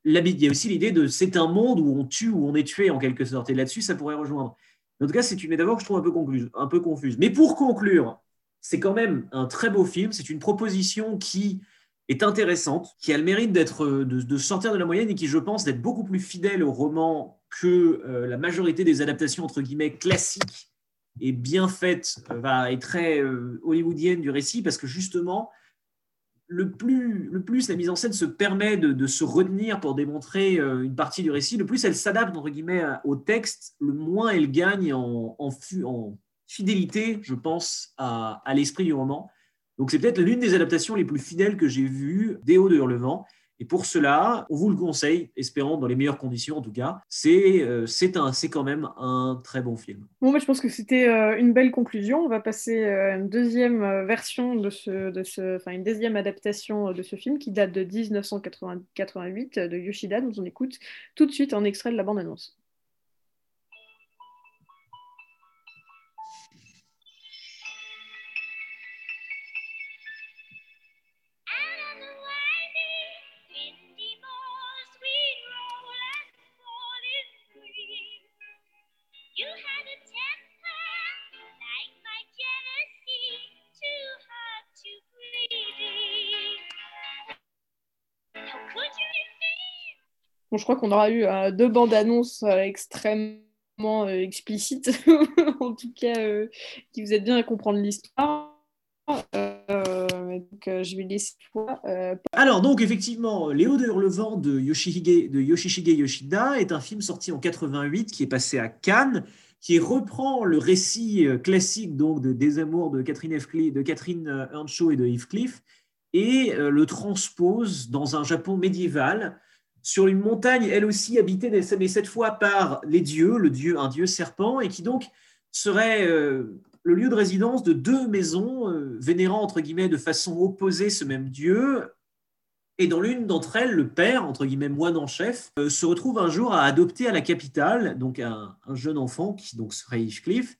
Il y a aussi l'idée de c'est un monde où on tue, où on est tué en quelque sorte. Et là-dessus, ça pourrait rejoindre. En tout cas, c'est une métaphore que je trouve un peu, un peu confuse. Mais pour conclure, c'est quand même un très beau film. C'est une proposition qui est intéressante, qui a le mérite d'être de, sortir de la moyenne et qui, je pense, d'être beaucoup plus fidèle au roman que euh, la majorité des adaptations entre guillemets classiques et bien faites euh, et très euh, hollywoodienne du récit, parce que justement, le plus, le plus la mise en scène se permet de, se retenir pour démontrer une partie du récit, le plus elle s'adapte entre guillemets au texte, le moins elle gagne en, en, en fidélité, je pense, à, l'esprit du roman. Donc c'est peut-être l'une des adaptations les plus fidèles que j'ai vues des Hauts de Hurlevent. Et pour cela, on vous le conseille, espérons dans les meilleures conditions en tout cas. C'est euh, quand même un très bon film. Bon, bah, je pense que c'était euh, une belle conclusion. On va passer euh, à une deuxième version de ce, de ce, enfin une deuxième adaptation de ce film qui date de 1988 de Yoshida. Nous on écoute tout de suite un extrait de la bande-annonce. je crois qu'on aura eu euh, deux bandes annonces euh, extrêmement euh, explicites, [LAUGHS] en tout cas, qui vous aident bien à comprendre l'histoire. je vais laisser toi. Alors, donc, effectivement, Léo de Hurlevent de, de Yoshishige Yoshida est un film sorti en 88 qui est passé à Cannes qui reprend le récit classique donc de Des Amours de Catherine, de Catherine Earnshaw et de Heathcliff et le transpose dans un Japon médiéval sur une montagne, elle aussi habitée, mais cette fois par les dieux, le dieu, un dieu serpent, et qui donc serait euh, le lieu de résidence de deux maisons euh, vénérant entre guillemets de façon opposée ce même dieu. Et dans l'une d'entre elles, le père, entre guillemets moine en chef, euh, se retrouve un jour à adopter à la capitale donc un, jeune enfant qui donc serait Heathcliff,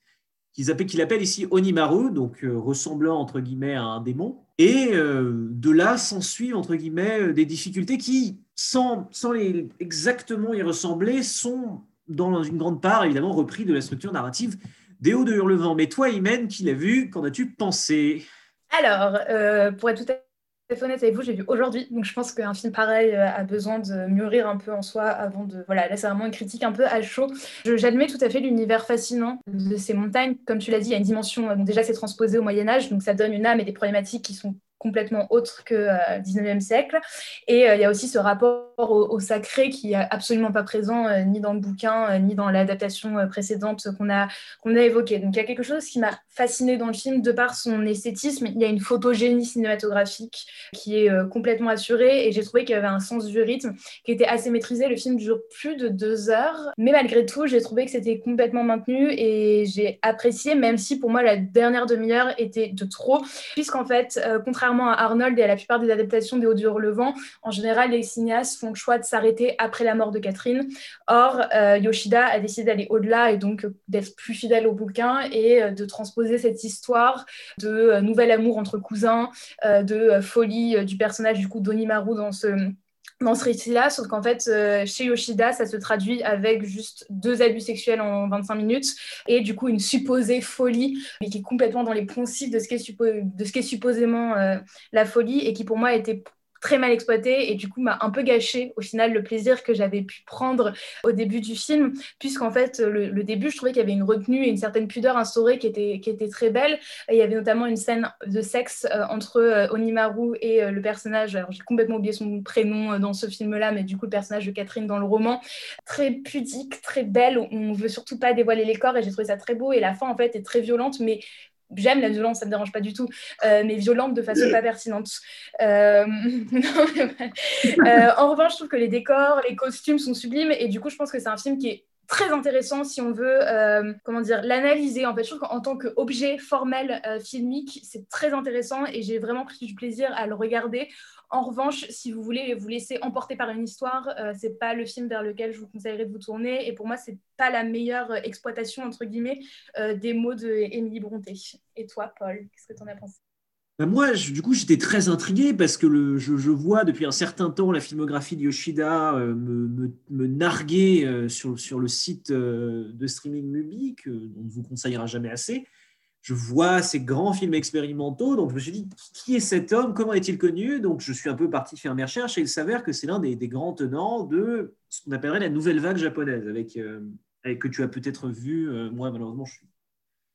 qu'il appelle, ici Onimaru, donc ressemblant entre guillemets à un démon. Et de là s'ensuivent, entre guillemets, des difficultés qui, sans, les, exactement y ressembler, sont dans une grande part, évidemment, repris de la structure narrative des Hauts de Hurlevent. Mais toi, Imen, qui l'as vu, qu'en as-tu pensé? Alors, pour être tout fait honnête avec vous, j'ai vu aujourd'hui, donc je pense qu'un film pareil euh, a besoin de mûrir un peu en soi avant de. Voilà, là c'est vraiment une critique un peu à chaud. J'admets tout à fait l'univers fascinant de ces montagnes. Comme tu l'as dit, il y a une dimension, euh, donc déjà c'est transposé au Moyen-Âge, donc ça donne une âme et des problématiques qui sont complètement autre que euh, 19e siècle. Et euh, il y a aussi ce rapport au, sacré qui est absolument pas présent euh, ni dans le bouquin, euh, ni dans l'adaptation précédente qu'on a, qu'on a évoquée. Donc il y a quelque chose qui m'a fasciné dans le film de par son esthétisme. Il y a une photogénie cinématographique qui est complètement assurée et j'ai trouvé qu'il y avait un sens du rythme qui était assez maîtrisé. Le film dure plus de deux heures, mais malgré tout, j'ai trouvé que c'était complètement maintenu et j'ai apprécié, même si pour moi la dernière demi-heure était de trop, puisqu'en fait, contrairement à Arnold et à la plupart des adaptations des Hauts du Hurlevent, en général, les cinéastes font le choix de s'arrêter après la mort de Catherine. Or, euh, Yoshida a décidé d'aller au-delà et donc d'être plus fidèle au bouquin et euh, de transposer cette histoire de euh, nouvel amour entre cousins, de folie du personnage du coup d'Onimaru dans ce dans ce récit-là, sauf qu'en fait, euh, chez Yoshida, ça se traduit avec juste deux abus sexuels en 25 minutes et du coup une supposée folie, mais qui est complètement dans les poncifs de ce qu'est, ce qu'est supposément euh, la folie et qui pour moi était très mal exploité et du coup m'a un peu gâché au final le plaisir que j'avais pu prendre au début du film puisqu'en fait le, début je trouvais qu'il y avait une retenue et une certaine pudeur instaurée qui était, qui était très belle. Il y avait notamment une scène de sexe euh, entre euh, Onimaru et euh, le personnage alors j'ai complètement oublié son prénom dans ce film là mais du coup le personnage de Catherine dans le roman. Très pudique très belle on veut surtout pas dévoiler les corps et j'ai trouvé ça très beau. Et la fin en fait est très violente mais J'aime la violence, ça ne me dérange pas du tout, euh, mais violente de façon pas pertinente. Euh, [LAUGHS] euh, en revanche, je trouve que les décors, les costumes sont sublimes, et du coup, je pense que c'est un film qui est très intéressant si on veut comment dire l'analyser en fait je trouve qu'en tant qu'objet formel filmique c'est très intéressant et j'ai vraiment pris du plaisir à le regarder en revanche, si vous voulez vous laisser emporter par une histoire, euh, c'est pas le film vers lequel je vous conseillerais de vous tourner. Et pour moi, c'est pas la meilleure exploitation entre guillemets euh, des mots de Émilie Bronté. Et toi, Paul, qu'est-ce que tu en as pensé? Bah, moi, du coup, j'étais très intrigué parce que le, je, vois depuis un certain temps la filmographie de Yoshida euh, me, me, narguer sur, sur, le site de streaming Mubi, que, on ne vous conseillera jamais assez. Je vois ces grands films expérimentaux, donc je me suis dit, qui est cet homme? Comment est-il connu? Donc je suis un peu parti faire mes recherches et il s'avère que c'est l'un des, grands tenants de ce qu'on appellerait la nouvelle vague japonaise, avec, euh, avec que tu as peut-être vu, euh, moi malheureusement je suis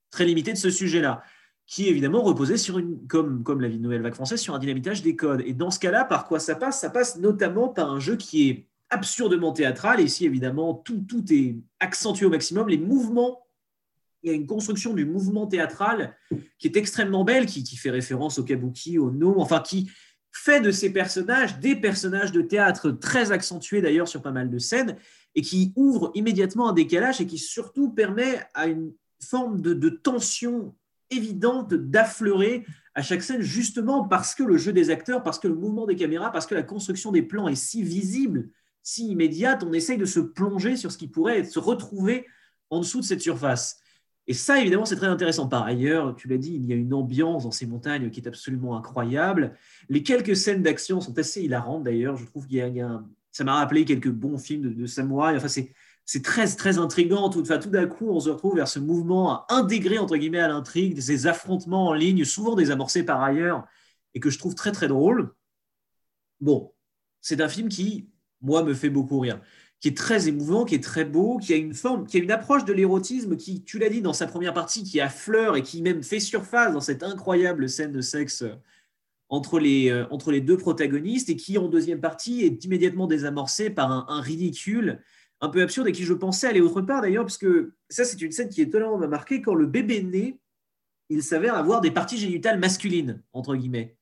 très limité de ce sujet-là, qui évidemment reposait sur une, comme, comme la nouvelle vague française, sur un dynamitage des codes. Et dans ce cas-là, par quoi ça passe? Ça passe notamment par un jeu qui est absurdement théâtral, et ici évidemment tout, tout est accentué au maximum, les mouvements il y a une construction du mouvement théâtral qui est extrêmement belle, qui, fait référence au kabuki, au no, enfin qui fait de ces personnages des personnages de théâtre très accentués d'ailleurs sur pas mal de scènes et qui ouvre immédiatement un décalage et qui surtout permet à une forme de, de tension évidente d'affleurer à chaque scène justement parce que le jeu des acteurs, parce que le mouvement des caméras, parce que la construction des plans est si visible, si immédiate, on essaye de se plonger sur ce qui pourrait se retrouver en dessous de cette surface. Et ça, évidemment, c'est très intéressant. Par ailleurs, tu l'as dit, il y a une ambiance dans ces montagnes qui est absolument incroyable. Les quelques scènes d'action sont assez hilarantes, d'ailleurs. Je trouve qu'il y a, ça m'a rappelé quelques bons films de, samouraï. Enfin, c'est, c'est très, très intriguant. Tout, tout d'un coup, on se retrouve vers ce mouvement intégré, entre guillemets, à l'intrigue, ces affrontements en ligne, souvent désamorcés par ailleurs, et que je trouve très, très drôle. Bon, c'est un film qui, moi, me fait beaucoup rire qui est très émouvant, qui est très beau, qui a une forme, qui a une approche de l'érotisme qui, tu l'as dit dans sa première partie, qui affleure et qui même fait surface dans cette incroyable scène de sexe euh, entre les, euh, entre les deux protagonistes et qui, en deuxième partie, est immédiatement désamorcée par un, ridicule un peu absurde et qui, je pensais, aller autre part d'ailleurs, parce que ça, c'est une scène qui étonnamment m'a marqué. Quand le bébé naît, il s'avère avoir des parties génitales masculines, entre guillemets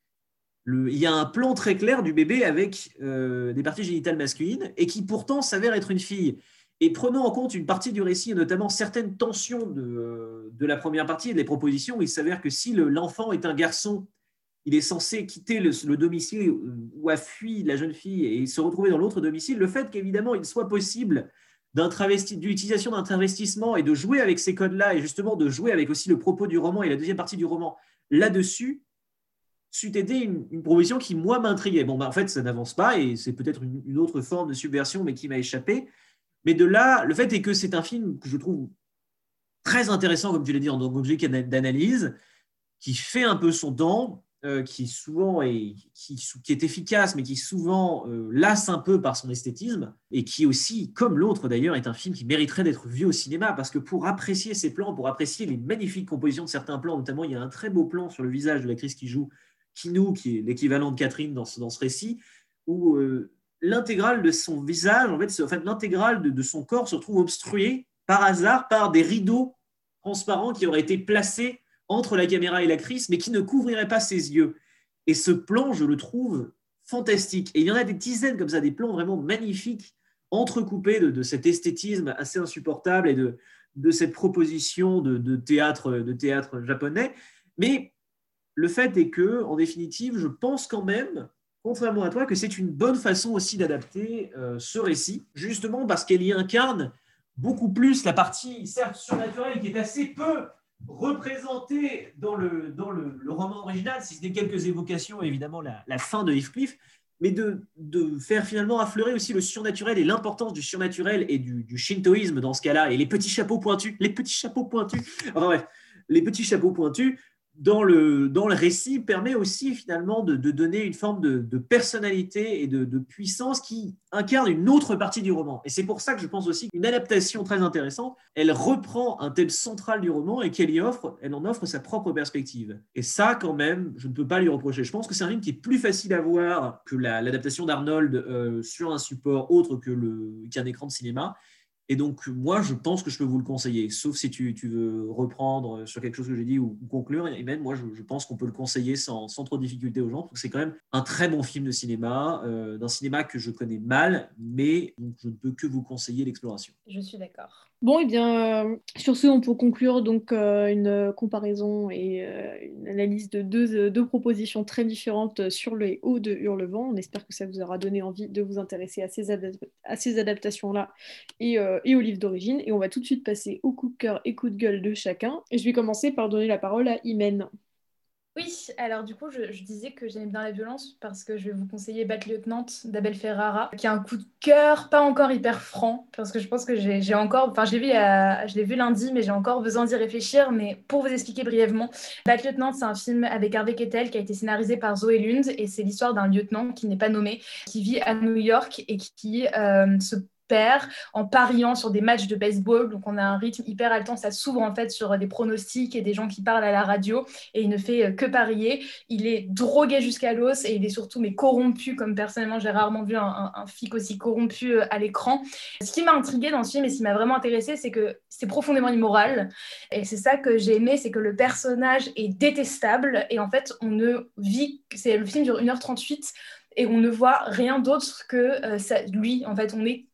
il y a un plan très clair du bébé avec euh, des parties génitales masculines et qui pourtant s'avère être une fille. Et prenant en compte une partie du récit, et notamment certaines tensions de, la première partie et des propositions, il s'avère que si l'enfant est un garçon, il est censé quitter le, domicile où a fui la jeune fille et se retrouver dans l'autre domicile. Le fait qu'évidemment il soit possible d'utilisation d'un investissement et de jouer avec ces codes-là et justement de jouer avec aussi le propos du roman et la deuxième partie du roman là-dessus, c'eût été une, une proposition qui, moi, m'intriguait. Bon, bah, en fait, ça n'avance pas et c'est peut-être une, une autre forme de subversion, mais qui m'a échappé. Mais de là, le fait est que c'est un film que je trouve très intéressant, comme tu l'as dit, en qu'objet d'analyse, qui fait un peu son temps, euh, qui souvent est, qui, qui, est efficace, mais qui souvent euh, lasse un peu par son esthétisme, et qui aussi, comme l'autre d'ailleurs, est un film qui mériterait d'être vu au cinéma, parce que pour apprécier ces plans, pour apprécier les magnifiques compositions de certains plans, notamment il y a un très beau plan sur le visage de l'actrice qui joue Kinou, qui est l'équivalent de Catherine dans ce, dans ce récit, où euh, l'intégrale de son visage, en fait, l'intégrale de, de son corps se retrouve obstruée par hasard par des rideaux transparents qui auraient été placés entre la caméra et l'actrice, mais qui ne couvriraient pas ses yeux. Et ce plan, je le trouve fantastique. Et il y en a des dizaines comme ça, des plans vraiment magnifiques, entrecoupés de, cet esthétisme assez insupportable et de, de cette proposition de, théâtre, de théâtre japonais. Mais le fait est que, en définitive, je pense quand même, contrairement à toi, que c'est une bonne façon aussi d'adapter euh, ce récit, justement parce qu'elle y incarne beaucoup plus la partie, certes surnaturelle, qui est assez peu représentée dans le, dans le, roman original, si ce n'est quelques évocations, évidemment, la, la fin de Heathcliff, mais de, de, faire finalement affleurer aussi le surnaturel et l'importance du surnaturel et du, du shintoïsme dans ce cas-là, et les petits chapeaux pointus, les petits chapeaux pointus, enfin bref, les petits chapeaux pointus, dans le, dans le récit permet aussi finalement de, donner une forme de, personnalité et de, puissance qui incarne une autre partie du roman. Et c'est pour ça que je pense aussi qu'une adaptation très intéressante, elle reprend un thème central du roman et qu'elle y offre, elle en offre sa propre perspective. Et ça, quand même, je ne peux pas lui reprocher. Je pense que c'est un film qui est plus facile à voir que l'adaptation d'Arnold euh, sur un support autre que qu'un écran de cinéma. Et donc, moi, je pense que je peux vous le conseiller, sauf si tu, veux reprendre sur quelque chose que j'ai dit ou, conclure. Et même, moi, je, pense qu'on peut le conseiller sans, trop de difficulté aux gens, parce que c'est quand même un très bon film de cinéma, euh, d'un cinéma que je connais mal, mais je ne peux que vous conseiller l'exploration. Je suis d'accord. Bon, et eh bien, euh, sur ce, on peut conclure donc euh, une comparaison et euh, une analyse de deux, deux, propositions très différentes sur le haut de Hurlevent. On espère que ça vous aura donné envie de vous intéresser à ces, ces adaptations-là et, et, au livre d'origine. Et on va tout de suite passer au coup de cœur et coup de gueule de chacun. Et je vais commencer par donner la parole à Imen. Oui, alors du coup, je, disais que j'aimais bien la violence parce que je vais vous conseiller Bad Lieutenant d'Abel Ferrara, qui a un coup de cœur, pas encore hyper franc, parce que je pense que j'ai encore, enfin, je vu, lundi, mais j'ai encore besoin d'y réfléchir. Mais pour vous expliquer brièvement, Bad Lieutenant, c'est un film avec Harvey Keitel qui a été scénarisé par Zoé Lund et c'est l'histoire d'un lieutenant qui n'est pas nommé, qui vit à New York et qui euh, se en pariant sur des matchs de baseball. Donc on a un rythme hyper haletant, ça s'ouvre en fait sur des pronostics et des gens qui parlent à la radio et il ne fait euh, que parier. Il est drogué jusqu'à l'os et il est surtout mais corrompu comme personnellement j'ai rarement vu un, un, flic aussi corrompu euh, à l'écran. Ce qui m'a intrigué dans ce film et ce qui m'a vraiment intéressé, c'est que c'est profondément immoral et c'est ça que j'ai aimé, c'est que le personnage est détestable et en fait on ne vit, c'est le film dure 1h38 et on ne voit rien d'autre que euh, ça, lui. En fait, on est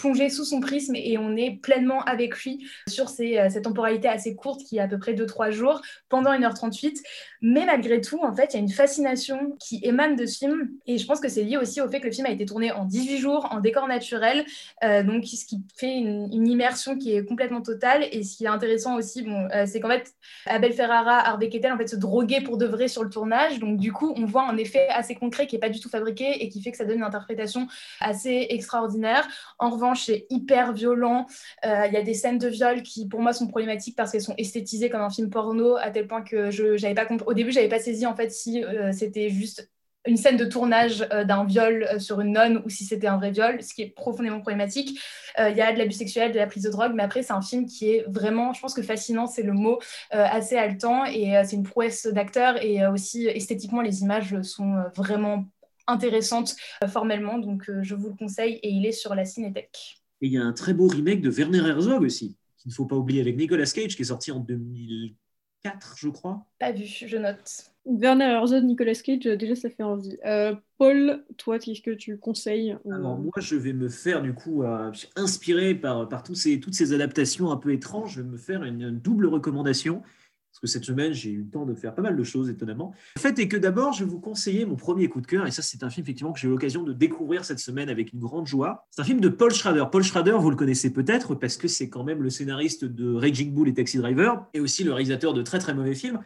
plongé sous son prisme et on est pleinement avec lui sur euh, cette temporalité assez courte qui est à peu près 2-3 jours pendant 1h38. Mais malgré tout, en fait, il y a une fascination qui émane de ce film et je pense que c'est lié aussi au fait que le film a été tourné en 18 jours en décor naturel, euh, donc ce qui fait une, immersion qui est complètement totale et ce qui est intéressant aussi, bon, euh, c'est qu'en fait, Abel Ferrara, Harvey Keitel, en fait, se droguaient pour de vrai sur le tournage, donc du coup, on voit un effet assez concret qui n'est pas du tout fabriqué et qui fait que ça donne une interprétation assez extraordinaire. En revanche, c'est hyper violent. Euh, il y a des scènes de viol qui, pour moi, sont problématiques parce qu'elles sont esthétisées comme un film porno, à tel point que je, j'avais pas au début, j'avais pas saisi en fait si euh, c'était juste une scène de tournage euh, d'un viol sur une nonne ou si c'était un vrai viol, ce qui est profondément problématique. Il y a de l'abus sexuel, de la prise de drogue, mais après, c'est un film qui est vraiment, je pense que fascinant, c'est le mot, assez haletant et c'est une prouesse d'acteur et aussi esthétiquement, les images sont vraiment intéressantes formellement, donc je vous le conseille et il est sur la Cinétech. Et il y a un très beau remake de Werner Herzog aussi, qu'il ne faut pas oublier, avec Nicolas Cage, qui est sorti en 2004, je crois. Pas vu, je note. Werner Herzog, Nicolas Cage, déjà ça fait envie. Euh, Paul, toi, qu'est-ce que tu conseilles Alors moi, je vais me faire du coup, euh, inspiré par, par tous ces, toutes ces adaptations un peu étranges, je vais me faire une double recommandation parce que cette semaine, j'ai eu le temps de faire pas mal de choses, étonnamment. Le fait est que d'abord, je vais vous conseiller mon premier coup de cœur, et ça, c'est un film effectivement que j'ai eu l'occasion de découvrir cette semaine avec une grande joie. C'est un film de Paul Schrader. Paul Schrader, vous le connaissez peut-être, parce que c'est quand même le scénariste de Raging Bull et Taxi Driver, et aussi le réalisateur de très très mauvais films.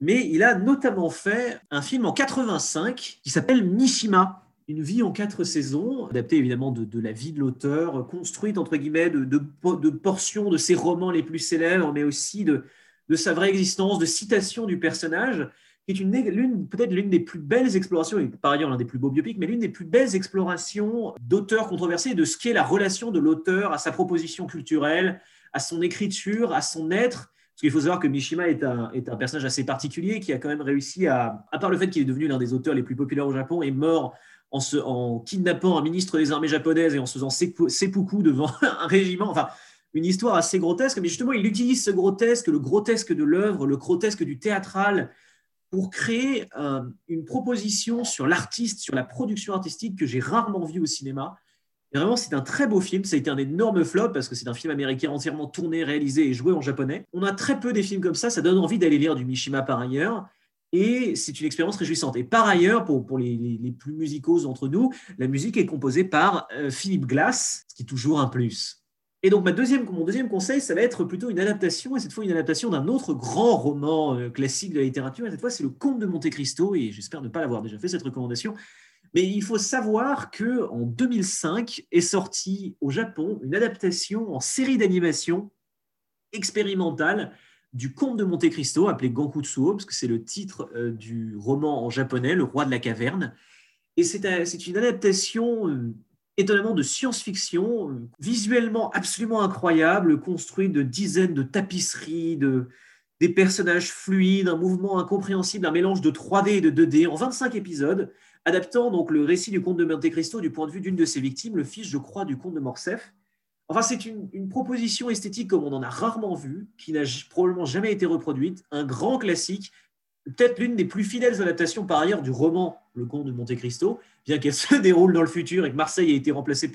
mais il a notamment fait un film en 85 qui s'appelle Mishima. Une vie en quatre saisons, adaptée évidemment de, la vie de l'auteur, construite entre guillemets de, de, portions de ses romans les plus célèbres, mais aussi de, sa vraie existence, de citations du personnage, qui est peut-être l'une des plus belles explorations, et par ailleurs l'un des plus beaux biopics, mais l'une des plus belles explorations d'auteurs controversés, de ce qu'est la relation de l'auteur à sa proposition culturelle, à son écriture, à son être, parce qu'il faut savoir que Mishima est un, personnage assez particulier qui a quand même réussi à, à part le fait qu'il est devenu l'un des auteurs les plus populaires au Japon, est mort en, kidnappant un ministre des armées japonaises et en se faisant seppuku devant [LAUGHS] un régiment. Une histoire assez grotesque, mais justement, il utilise ce grotesque, le grotesque de l'œuvre, le grotesque du théâtral, pour créer une proposition sur l'artiste, sur la production artistique que j'ai rarement vue au cinéma vraiment, c'est un très beau film. Ça a été un énorme flop parce que c'est un film américain entièrement tourné, réalisé et joué en japonais. On a très peu des films comme ça. Ça donne envie d'aller lire du Mishima par ailleurs. Et c'est une expérience réjouissante. Et par ailleurs, pour, les, plus musicaux d'entre nous, la musique est composée par euh, Philippe Glass, ce qui est toujours un plus. Et donc, ma deuxième, mon deuxième conseil, ça va être plutôt une adaptation, et cette fois une adaptation d'un autre grand roman euh, classique de la littérature. Et cette fois, c'est Le Comte de Monte Cristo, et j'espère ne pas l'avoir déjà fait cette recommandation. Mais il faut savoir que en 2005 est sortie au Japon une adaptation en série d'animation expérimentale du Comte de Monte Cristo, appelé Gankutsuo, parce que c'est le titre euh, du roman en japonais, Le Roi de la Caverne. Et c'est une adaptation euh, étonnamment de science-fiction, visuellement absolument incroyable, construite de dizaines de tapisseries, de, des personnages fluides, un mouvement incompréhensible, un mélange de 3D et de 2D en 25 épisodes adaptant donc le récit du comte de Monte Cristo du point de vue d'une de ses victimes, le fils, je crois, du comte de Morcerf. Enfin, c'est une, proposition esthétique comme on en a rarement vu, qui n'a probablement jamais été reproduite, un grand classique, peut-être l'une des plus fidèles adaptations par ailleurs du roman Le Comte de Monte Cristo, bien qu'elle [LAUGHS] se déroule dans le futur et que Marseille été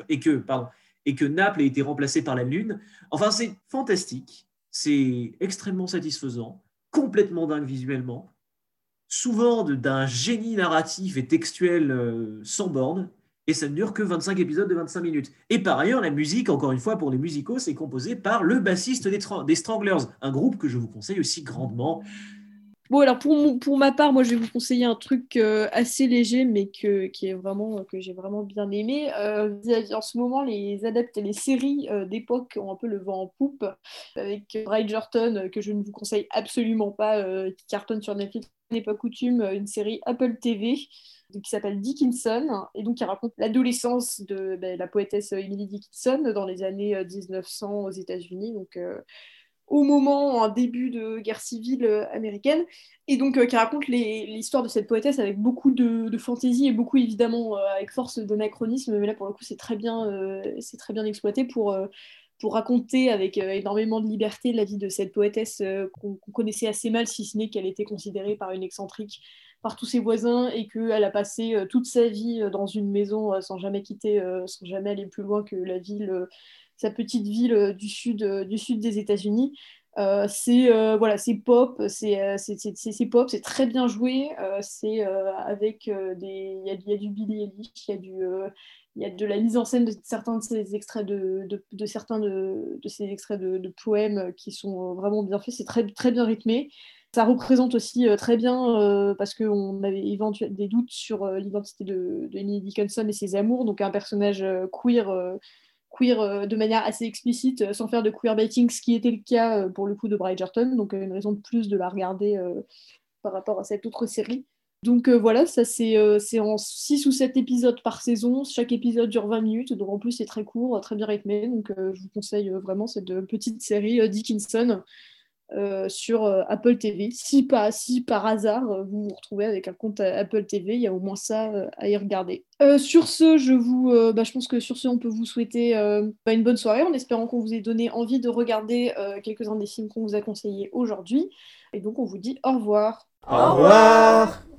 et que pardon et que Naples a été remplacé par la Lune. Enfin, c'est fantastique, c'est extrêmement satisfaisant, complètement dingue visuellement souvent d'un génie narratif et textuel euh, sans borne, et ça ne dure que 25 épisodes de 25 minutes. Et par ailleurs, la musique, encore une fois, pour les musicaux, c'est composé par le bassiste des, des Stranglers, un groupe que je vous conseille aussi grandement. Bon, alors pour, pour ma part, moi je vais vous conseiller un truc euh, assez léger, mais que, qui est vraiment, que j'ai vraiment bien aimé. Euh, en ce moment, les adeptes les séries euh, d'époque ont un peu le vent en poupe, avec Bridgerton, que je ne vous conseille absolument pas, qui cartonne sur Netflix, n'est pas coutume, une série Apple TV qui s'appelle Dickinson, et donc qui raconte l'adolescence de ben, la poétesse Emily Dickinson dans les années 1900 aux États-Unis. Donc au moment, en début de guerre civile euh, américaine, et donc euh, qui raconte l'histoire de cette poétesse avec beaucoup de, fantaisie et beaucoup évidemment euh, avec force d'anachronisme, mais là pour le coup c'est très bien, très bien exploité pour pour raconter avec énormément de liberté la vie de cette poétesse qu'on connaissait assez mal, si ce n'est qu'elle était considérée par une excentrique par tous ses voisins et qu'elle a passé toute sa vie dans une maison sans jamais quitter, sans jamais aller plus loin que la ville sa petite ville euh, du sud, euh, du sud des États-Unis. Euh, c'est voilà, c'est pop, c'est pop, c'est très bien joué. c'est avec des, il y, a du Billy Eilish, il y a du, il y a de la mise en scène de certains de ces extraits de, de, certains de, de, ces extraits de, poèmes qui sont vraiment bien faits. C'est très très bien rythmé. Ça représente aussi très bien parce qu'on avait éventuellement des doutes sur l'identité de, de Emily Dickinson et ses amours, donc un personnage queer queer euh, de manière assez explicite, euh, sans faire de queerbaiting, ce qui était le cas euh, pour le coup de Bridgerton, donc une raison de plus de la regarder par rapport à cette autre série. Donc voilà, ça c'est en 6 ou 7 épisodes par saison, chaque épisode dure 20 minutes, donc en plus c'est très court, très bien rythmé, donc je vous conseille vraiment cette petite série Dickinson euh, sur euh, Apple TV. Si, si par hasard euh, vous vous retrouvez avec un compte Apple TV, il y a au moins ça à y regarder. sur ce, je vous, bah, je pense que sur ce, on peut vous souhaiter bah, une bonne soirée en espérant qu'on vous ait donné envie de regarder quelques-uns des films qu'on vous a conseillés aujourd'hui. Et donc, on vous dit au revoir. Au revoir.